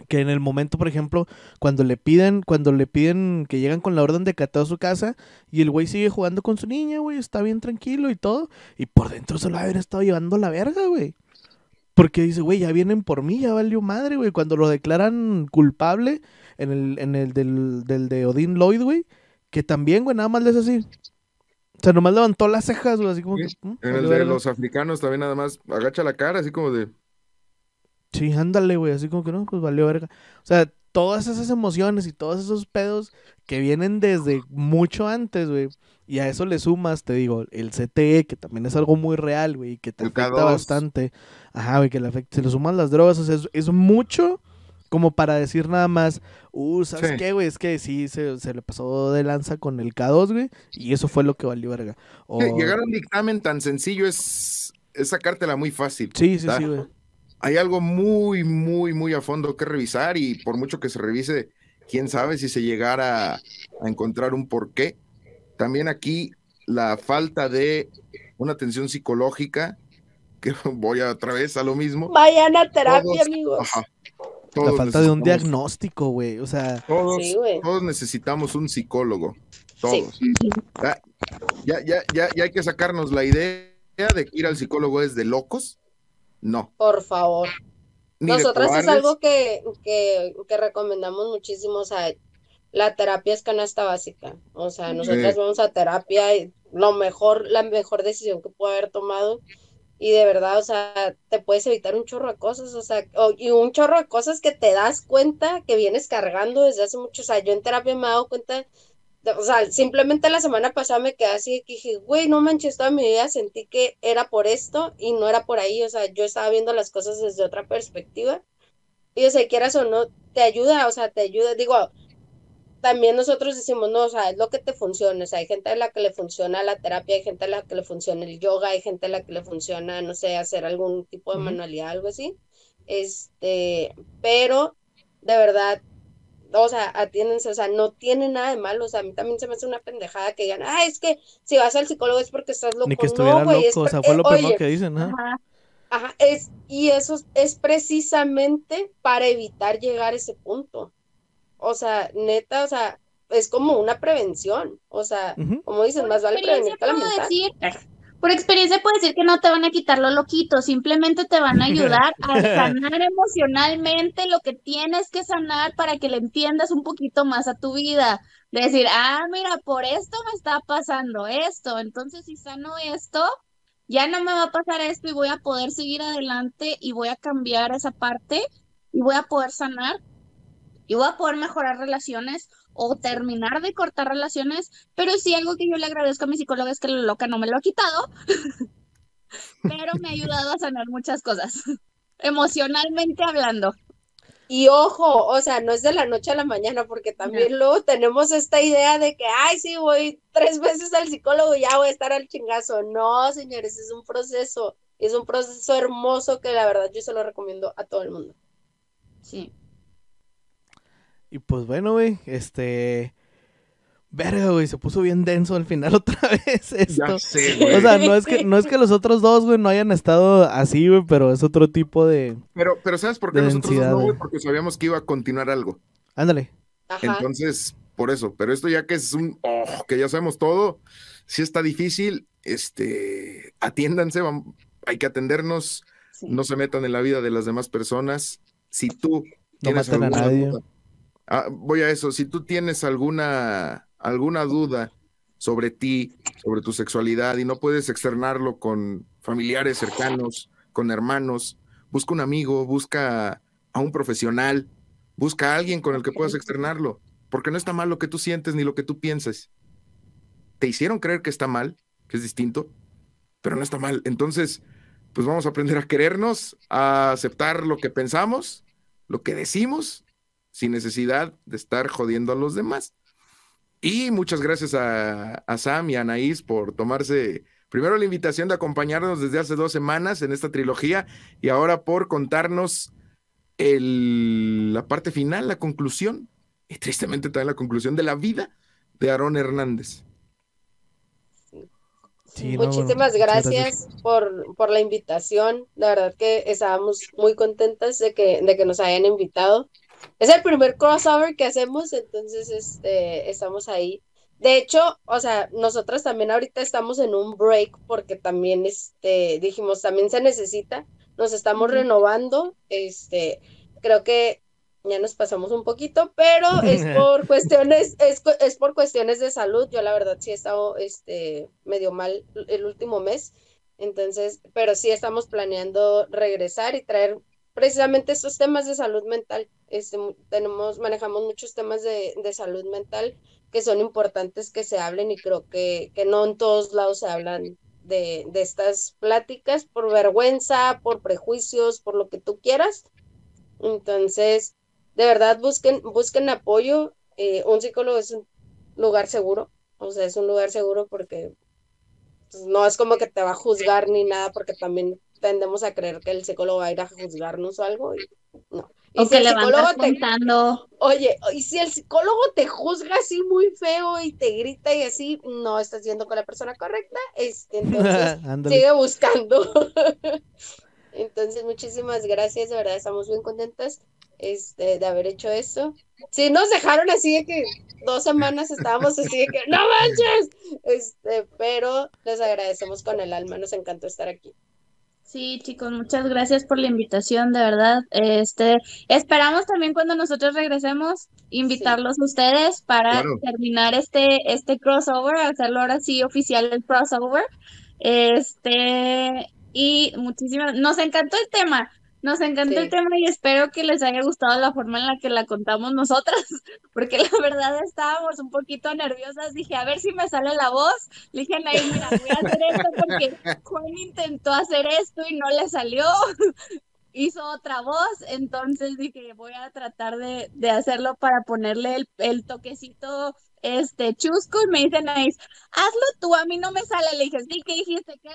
Que en el momento, por ejemplo, cuando le piden, cuando le piden que llegan con la orden de cateo a su casa y el güey sigue jugando con su niña, güey, está bien tranquilo y todo. Y por dentro se lo haber estado llevando la verga, güey. Porque dice, güey, ya vienen por mí, ya valió madre, güey. Cuando lo declaran culpable en el, en el del, del de Odin Lloyd, güey. Que también, güey, nada más le es así. O sea, nomás levantó las cejas, güey, así como Sí, que. "Mm, En el de verga". los africanos también nada más agacha la cara, así como de. Sí, ándale, güey, así como que no, pues valió verga. O sea, todas esas emociones y todos esos pedos que vienen desde mucho antes, güey. Y a eso le sumas, te digo, el CTE, que también es algo muy real, güey, y que te El afecta K2. bastante. Ajá, güey, que le afecta. Se le suman las drogas, o sea, es, es mucho como para decir nada más, uh, ¿sabes Sí. qué, güey? Es que sí, se, se le pasó de lanza con el K2, güey, y eso fue lo que valió verga. O- Llegar a un dictamen tan sencillo es, es sacártela muy fácil. Sí, sí, sí, güey. Hay algo muy, muy, muy a fondo que revisar y por mucho que se revise, quién sabe si se llegara a encontrar un porqué. También aquí la falta de una atención psicológica, que voy a otra vez a lo mismo. Vayan a terapia, Todos- amigos. Ajá. La falta de un diagnóstico, güey, o sea... Todos, Sí, güey. todos necesitamos un psicólogo. Todos. Ya, ya, ya, ya, ya hay que sacarnos la idea de que ir al psicólogo es de locos. No. Por favor. Ni Nosotras es algo que, que, que recomendamos muchísimo, o sea, la terapia es canasta básica, o sea, nosotras vamos a terapia y lo mejor, la mejor decisión que puedo haber tomado y de verdad, o sea, te puedes evitar un chorro de cosas, o sea, y un chorro de cosas que te das cuenta que vienes cargando desde hace mucho, o sea, yo en terapia me he dado cuenta, o sea, simplemente la semana pasada me quedé así que dije, güey, no manches, toda mi vida sentí que era por esto y no era por ahí, o sea, yo estaba viendo las cosas desde otra perspectiva. Y o sea, quieras o no, te ayuda, o sea, te ayuda, digo, también nosotros decimos, no, o sea, es lo que te funciona, o sea, hay gente a la que le funciona la terapia, hay gente a la que le funciona el yoga, hay gente a la que le funciona, no sé, hacer algún tipo de manualidad, algo así, este, pero de verdad, o sea, atiéndense, o sea, no tiene nada de malo, o sea, a mí también se me hace una pendejada que digan, ah, es que si vas al psicólogo es porque estás loco, Ni que no, estuviera güey, es loco, o sea, fue eh, lo primero oye, que dicen, ¿no? Ajá. Ajá, es, y eso es- es precisamente para evitar llegar a ese punto. O sea, neta, o sea, es como una prevención. O sea, como dicen, más vale prevenir que puedo lamentar. decir, por experiencia puedo decir que no te van a quitar lo loquito, simplemente te van a ayudar a sanar emocionalmente lo que tienes que sanar para que le entiendas un poquito más a tu vida. Decir, ah, mira, por esto me está pasando esto, entonces si sano esto, ya no me va a pasar esto y voy a poder seguir adelante y voy a cambiar esa parte y voy a poder sanar y voy a poder mejorar relaciones o terminar de cortar relaciones, pero sí algo que yo le agradezco a mi psicóloga es que la loca no me lo ha quitado, pero me ha ayudado a sanar muchas cosas, emocionalmente hablando. Y ojo, o sea, no es de la noche a la mañana, porque también luego tenemos esta idea de que, ay, sí, voy tres veces al psicólogo y ya voy a estar al chingazo. No, señores, es un proceso, es un proceso hermoso que la verdad yo se lo recomiendo a todo el mundo. Sí. Y pues bueno, güey, este... Verga, güey, se puso bien denso al final otra vez esto. Ya sé, O güey. sea, no es que no es que los otros dos, güey, no hayan estado así, güey, pero es otro tipo de... Pero, pero ¿sabes por qué nosotros densidad, no, güey? Porque sabíamos que iba a continuar algo. Ándale. Ajá. Entonces, por eso. Pero esto ya que es un, oh, que ya sabemos todo, si está difícil, este, atiéndanse, vam- hay que atendernos, Sí. no se metan en la vida de las demás personas. Si tú No tienes maten a alguna nadie. duda- Ah, voy a eso, si tú tienes alguna, alguna duda sobre ti, sobre tu sexualidad y no puedes externarlo con familiares cercanos, con hermanos, busca un amigo, busca a un profesional, busca a alguien con el que puedas externarlo, porque no está mal lo que tú sientes ni lo que tú pienses. Te hicieron creer que está mal, que es distinto, pero no está mal. Entonces, pues vamos a aprender a querernos, a aceptar lo que pensamos, lo que decimos, sin necesidad de estar jodiendo a los demás. Y muchas gracias a, a Sam y a Anaís por tomarse primero la invitación de acompañarnos desde hace dos semanas en esta trilogía y ahora por contarnos el- la parte final, la conclusión, y tristemente también la conclusión de la vida de Aarón Hernández. Sí, no, Muchísimas muchas gracias, Por, por la invitación. La verdad que estábamos muy contentas de que, de que nos hayan invitado. Es el primer crossover que hacemos, entonces este, estamos ahí. De hecho, o sea, nosotras también ahorita estamos en un break porque también este, dijimos, también se necesita. Nos estamos renovando. Este, creo que ya nos pasamos un poquito, pero es por cuestiones, es, es por cuestiones de salud. Yo la verdad sí he estado este, medio mal el último mes, entonces, pero sí estamos planeando regresar y traer precisamente estos temas de salud mental. Este, tenemos, manejamos muchos temas de, de salud mental que son importantes que se hablen y creo que, que no en todos lados se hablan de, de estas pláticas por vergüenza, por prejuicios, por lo que tú quieras. Entonces, de verdad busquen, busquen apoyo. Eh, un psicólogo es un lugar seguro, o sea, es un lugar seguro porque pues, no es como que te va a juzgar ni nada, porque también tendemos a creer que el psicólogo va a ir a juzgarnos o algo, y no. Y O si que el psicólogo te, contando. oye, y si el psicólogo te juzga así muy feo y te grita y así, no estás yendo con la persona correcta, este, entonces sigue buscando. Entonces, muchísimas gracias, de verdad, estamos bien contentas este, de haber hecho esto. Sí, nos dejaron así de que dos semanas estábamos así de que, ¡no manches! Este, pero les agradecemos con el alma, nos encantó estar aquí. Sí, chicos, muchas gracias por la invitación, de verdad. Este, esperamos también cuando nosotros regresemos invitarlos a ustedes para Claro. terminar este este crossover, hacerlo ahora sí oficial el crossover. Este, y muchísimas, nos encantó el tema. Nos encantó el tema y espero que les haya gustado la forma en la que la contamos nosotras, porque la verdad estábamos un poquito nerviosas. Dije, a ver si me sale la voz. Le dije Nair, mira, voy a hacer esto porque Juan intentó hacer esto y no le salió. Hizo otra voz, entonces dije, voy a tratar de, de hacerlo para ponerle el, el toquecito este chusco y me dice Nair, hazlo tú, a mí no me sale. Le dije, sí, ¿qué dijiste? ¿Qué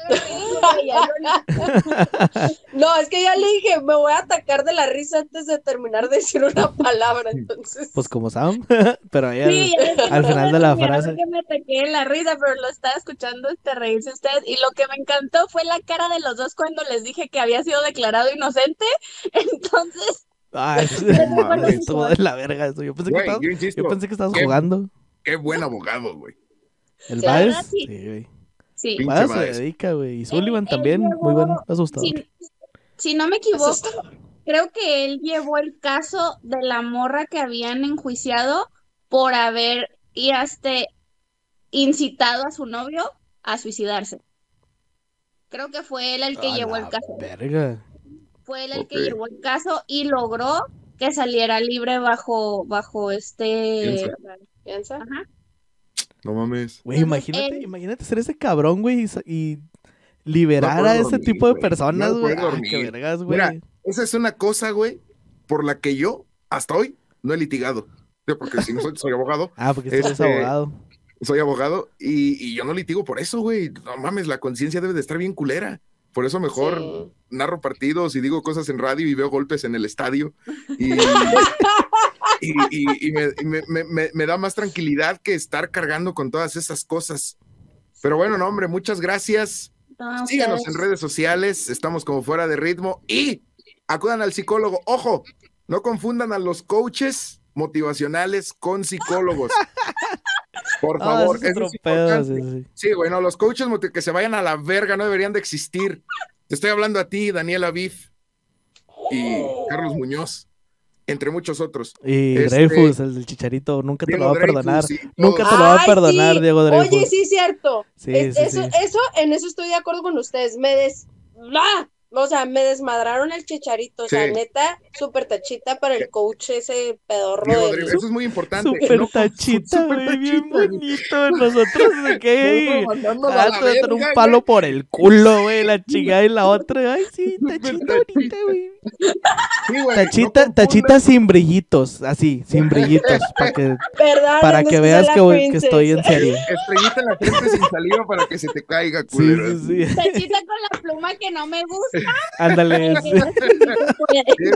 ella? No- es que ya le dije, me voy a atacar de la risa antes de terminar de decir una palabra, entonces. Pues como Sam, pero ahí Sí, al no final de la frase. que me ataqué en la risa, pero lo estaba escuchando este reírse usted. Y lo que me encantó fue la cara de los dos cuando les dije que había sido declarado inocente. Entonces, Ay, de la verga eso. Yo pensé que estabas, yo pensé que estabas qué- jugando. Qué buen abogado, güey. ¿El Baez? sí. Sí, güey. sí. Baez se dedica, güey. Y Sullivan él también, muy buen llevó- asustador. Si, si no me equivoco, creo que él llevó el caso de la morra que habían enjuiciado por haber y hasta incitado a su novio a suicidarse. Creo que fue él el que A llevó la el caso. Verga. Fue él el que llevó el caso y logró que saliera libre bajo, bajo este. Fianza. ¿Piensa? Ajá. No mames. Güey, imagínate, imagínate ser ese cabrón, güey, y, liberar a ese dormir, tipo de personas, No güey. puedo Ay, qué vergas, güey. Mira, esa es una cosa, güey, por la que yo hasta hoy no he litigado. Porque si no soy, soy abogado, Ah, porque tú eres este, abogado. soy abogado y, y yo no litigo por eso, güey. No mames, la conciencia debe de estar bien culera. Por eso mejor Sí. narro partidos y digo cosas en radio y veo golpes en el estadio. Y, y- y- y me, y me- me- me- me da más tranquilidad que estar cargando con todas esas cosas. Pero bueno, no, hombre, muchas gracias. No, Síganos en redes sociales, estamos como fuera de ritmo y acudan al psicólogo. Ojo, no confundan a los coaches motivacionales con psicólogos. Por favor, eso es pedo, sí, sí. Sí, bueno, los coaches que se vayan a la verga no deberían de existir. Te estoy hablando a ti, Daniel Aviv y Carlos Muñoz, entre muchos otros. Y Este- Dreyfus, el del chicharito, nunca te Diego lo va a Dreyfus, perdonar. sí, Nunca te lo va a perdonar, sí. Diego Dreyfus. Oye, sí, cierto. Sí, Es- sí, eso, sí. eso, en eso estoy de acuerdo con ustedes. Me des. ¡Ah! O sea, me desmadraron el chicharito. O sea, Sí. neta, súper tachita para el coach ese pedorro Diego de. Eso es muy importante. Súper No, tachita, güey, bien tachita, bonito. Nosotros de a ah, la te un palo por el culo, güey, la chingada y la otra. Ay, sí, tachita bonita, güey. Sí, güey, Tachita, no tachita sin brillitos, así, sin brillitos, para que, Perdón, para que veas que, voy- que estoy en serio. Estrellita en la frente sin saliva para que se te caiga, Sí, culero. sí, sí. Tachita con la pluma que no me gusta. Ándale. sí.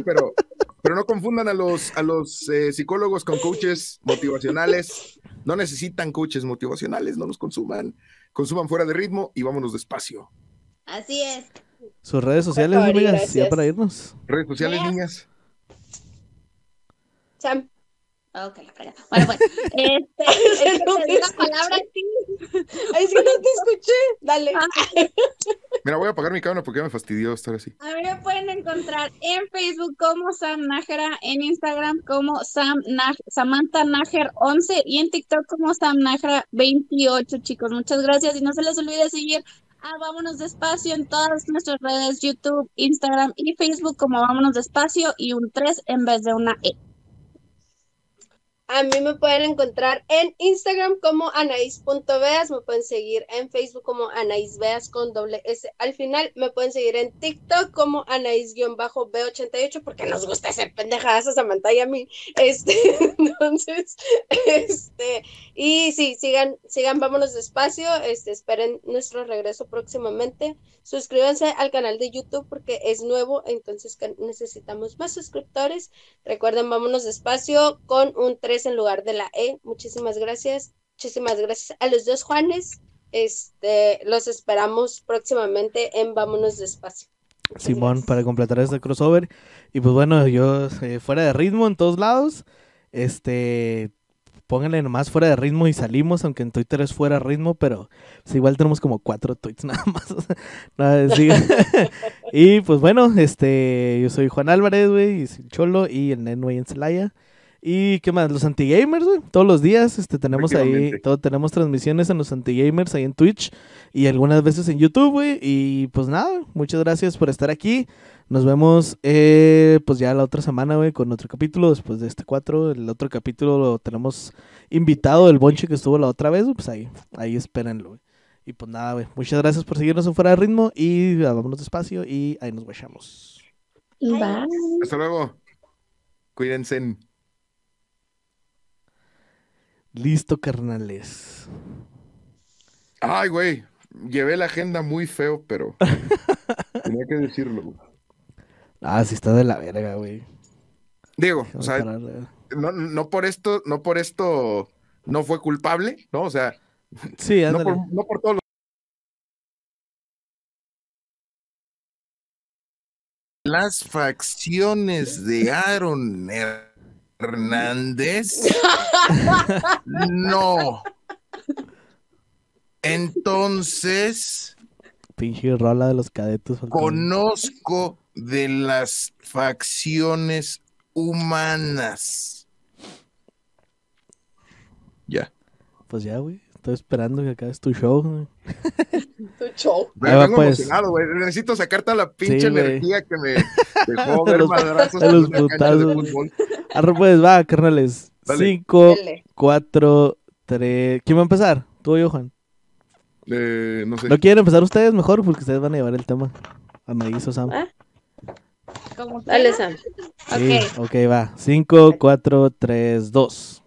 Pero, pero no confundan a los, a los eh, psicólogos con coaches motivacionales. No necesitan coaches motivacionales, no los consuman. Consuman fuera de ritmo y vámonos despacio. Así es. Sus redes sociales, amigas, ya para irnos. Redes sociales, niñas. Sam, Ok, la fregada. Bueno, pues, este, el que No te la palabra a ti. ay, es que no te escuché. Dale. Mira, voy a apagar mi cámara porque ya me fastidió estar así. A mí me pueden encontrar en Facebook como Sam Nájera, en Instagram como Sam Naj- Samantha Nájer 11 y en TikTok como Sam Nájera 28, chicos. Muchas gracias y no se les olvide seguir a Vámonos Despacio en todas nuestras redes, YouTube, Instagram y Facebook como Vámonos Despacio y un 3 en vez de una E. A mí me pueden encontrar en Instagram como anaís.veas, me pueden seguir en Facebook como anaísveas con doble S al final, me pueden seguir en TikTok como anaís-b88 porque nos gusta hacer pendejadas a Samantha y a mí. Este, entonces, este, y sí, sigan, sigan, vámonos despacio, este, esperen nuestro regreso próximamente. Suscríbanse al canal de YouTube porque es nuevo, entonces necesitamos más suscriptores. Recuerden, vámonos despacio con un 3 en lugar de la E. Muchísimas gracias. Muchísimas gracias a los dos Juanes. Este, los esperamos próximamente en Vámonos despacio. Muchas Simón, gracias. para completar este crossover. Y pues bueno, yo eh, fuera de ritmo en todos lados. Este, pónganle nomás fuera de ritmo y salimos, aunque en Twitter es fuera de ritmo, pero pues, igual tenemos como cuatro tweets nada más. nada, y pues bueno, este, yo soy Juan Álvarez, güey, y soy Cholo y el Neno ahí en Celaya. Y qué más, los antigamers, güey. Todos los días este, tenemos ahí, todo, tenemos transmisiones en los antigamers ahí en Twitch y algunas veces en YouTube, güey. Y pues nada, muchas gracias por estar aquí. Nos vemos eh, pues ya la otra semana, güey, con otro capítulo después de este 4. El otro capítulo lo tenemos invitado, el bonche que estuvo la otra vez, güey, pues ahí, ahí espérenlo, güey. Y pues nada, güey, muchas gracias por seguirnos en Fuera de Ritmo y ah, vámonos despacio y ahí nos guachamos. Bye. Hasta luego. Cuídense. Listo, carnales. Ay, güey. Llevé la agenda muy feo, pero tenía que decirlo. güey. Ah, sí está de la verga, güey. Digo, Déjame o sea, parar, no, no por esto, no por esto no fue culpable, ¿no? O sea, Sí, no por, no por todos los las facciones de Aaron Hernández. No. Entonces, Pinche rola de los cadetes. conozco de las facciones humanas. Ya. Pues ya, güey. Estoy esperando que acabes tu show, güey. Tu show. Va, vengo pues. emocionado, güey. Necesito sacar toda la pinche Sí, güey. energía que me dejó De ver los- madrazos de los de putazos. fútbol. Arre, pues, va, carnales. Dale. Cinco, Dele. cuatro, tres. ¿Quién va a empezar? ¿Tú o yo, Juan? Eh, no sé. ¿No quieren empezar ustedes mejor? Porque ustedes van a llevar el tema. Anaís o Sam. Ah, Dale. Sam. Sí, Ok. ok, va. Cinco, cuatro, tres, dos.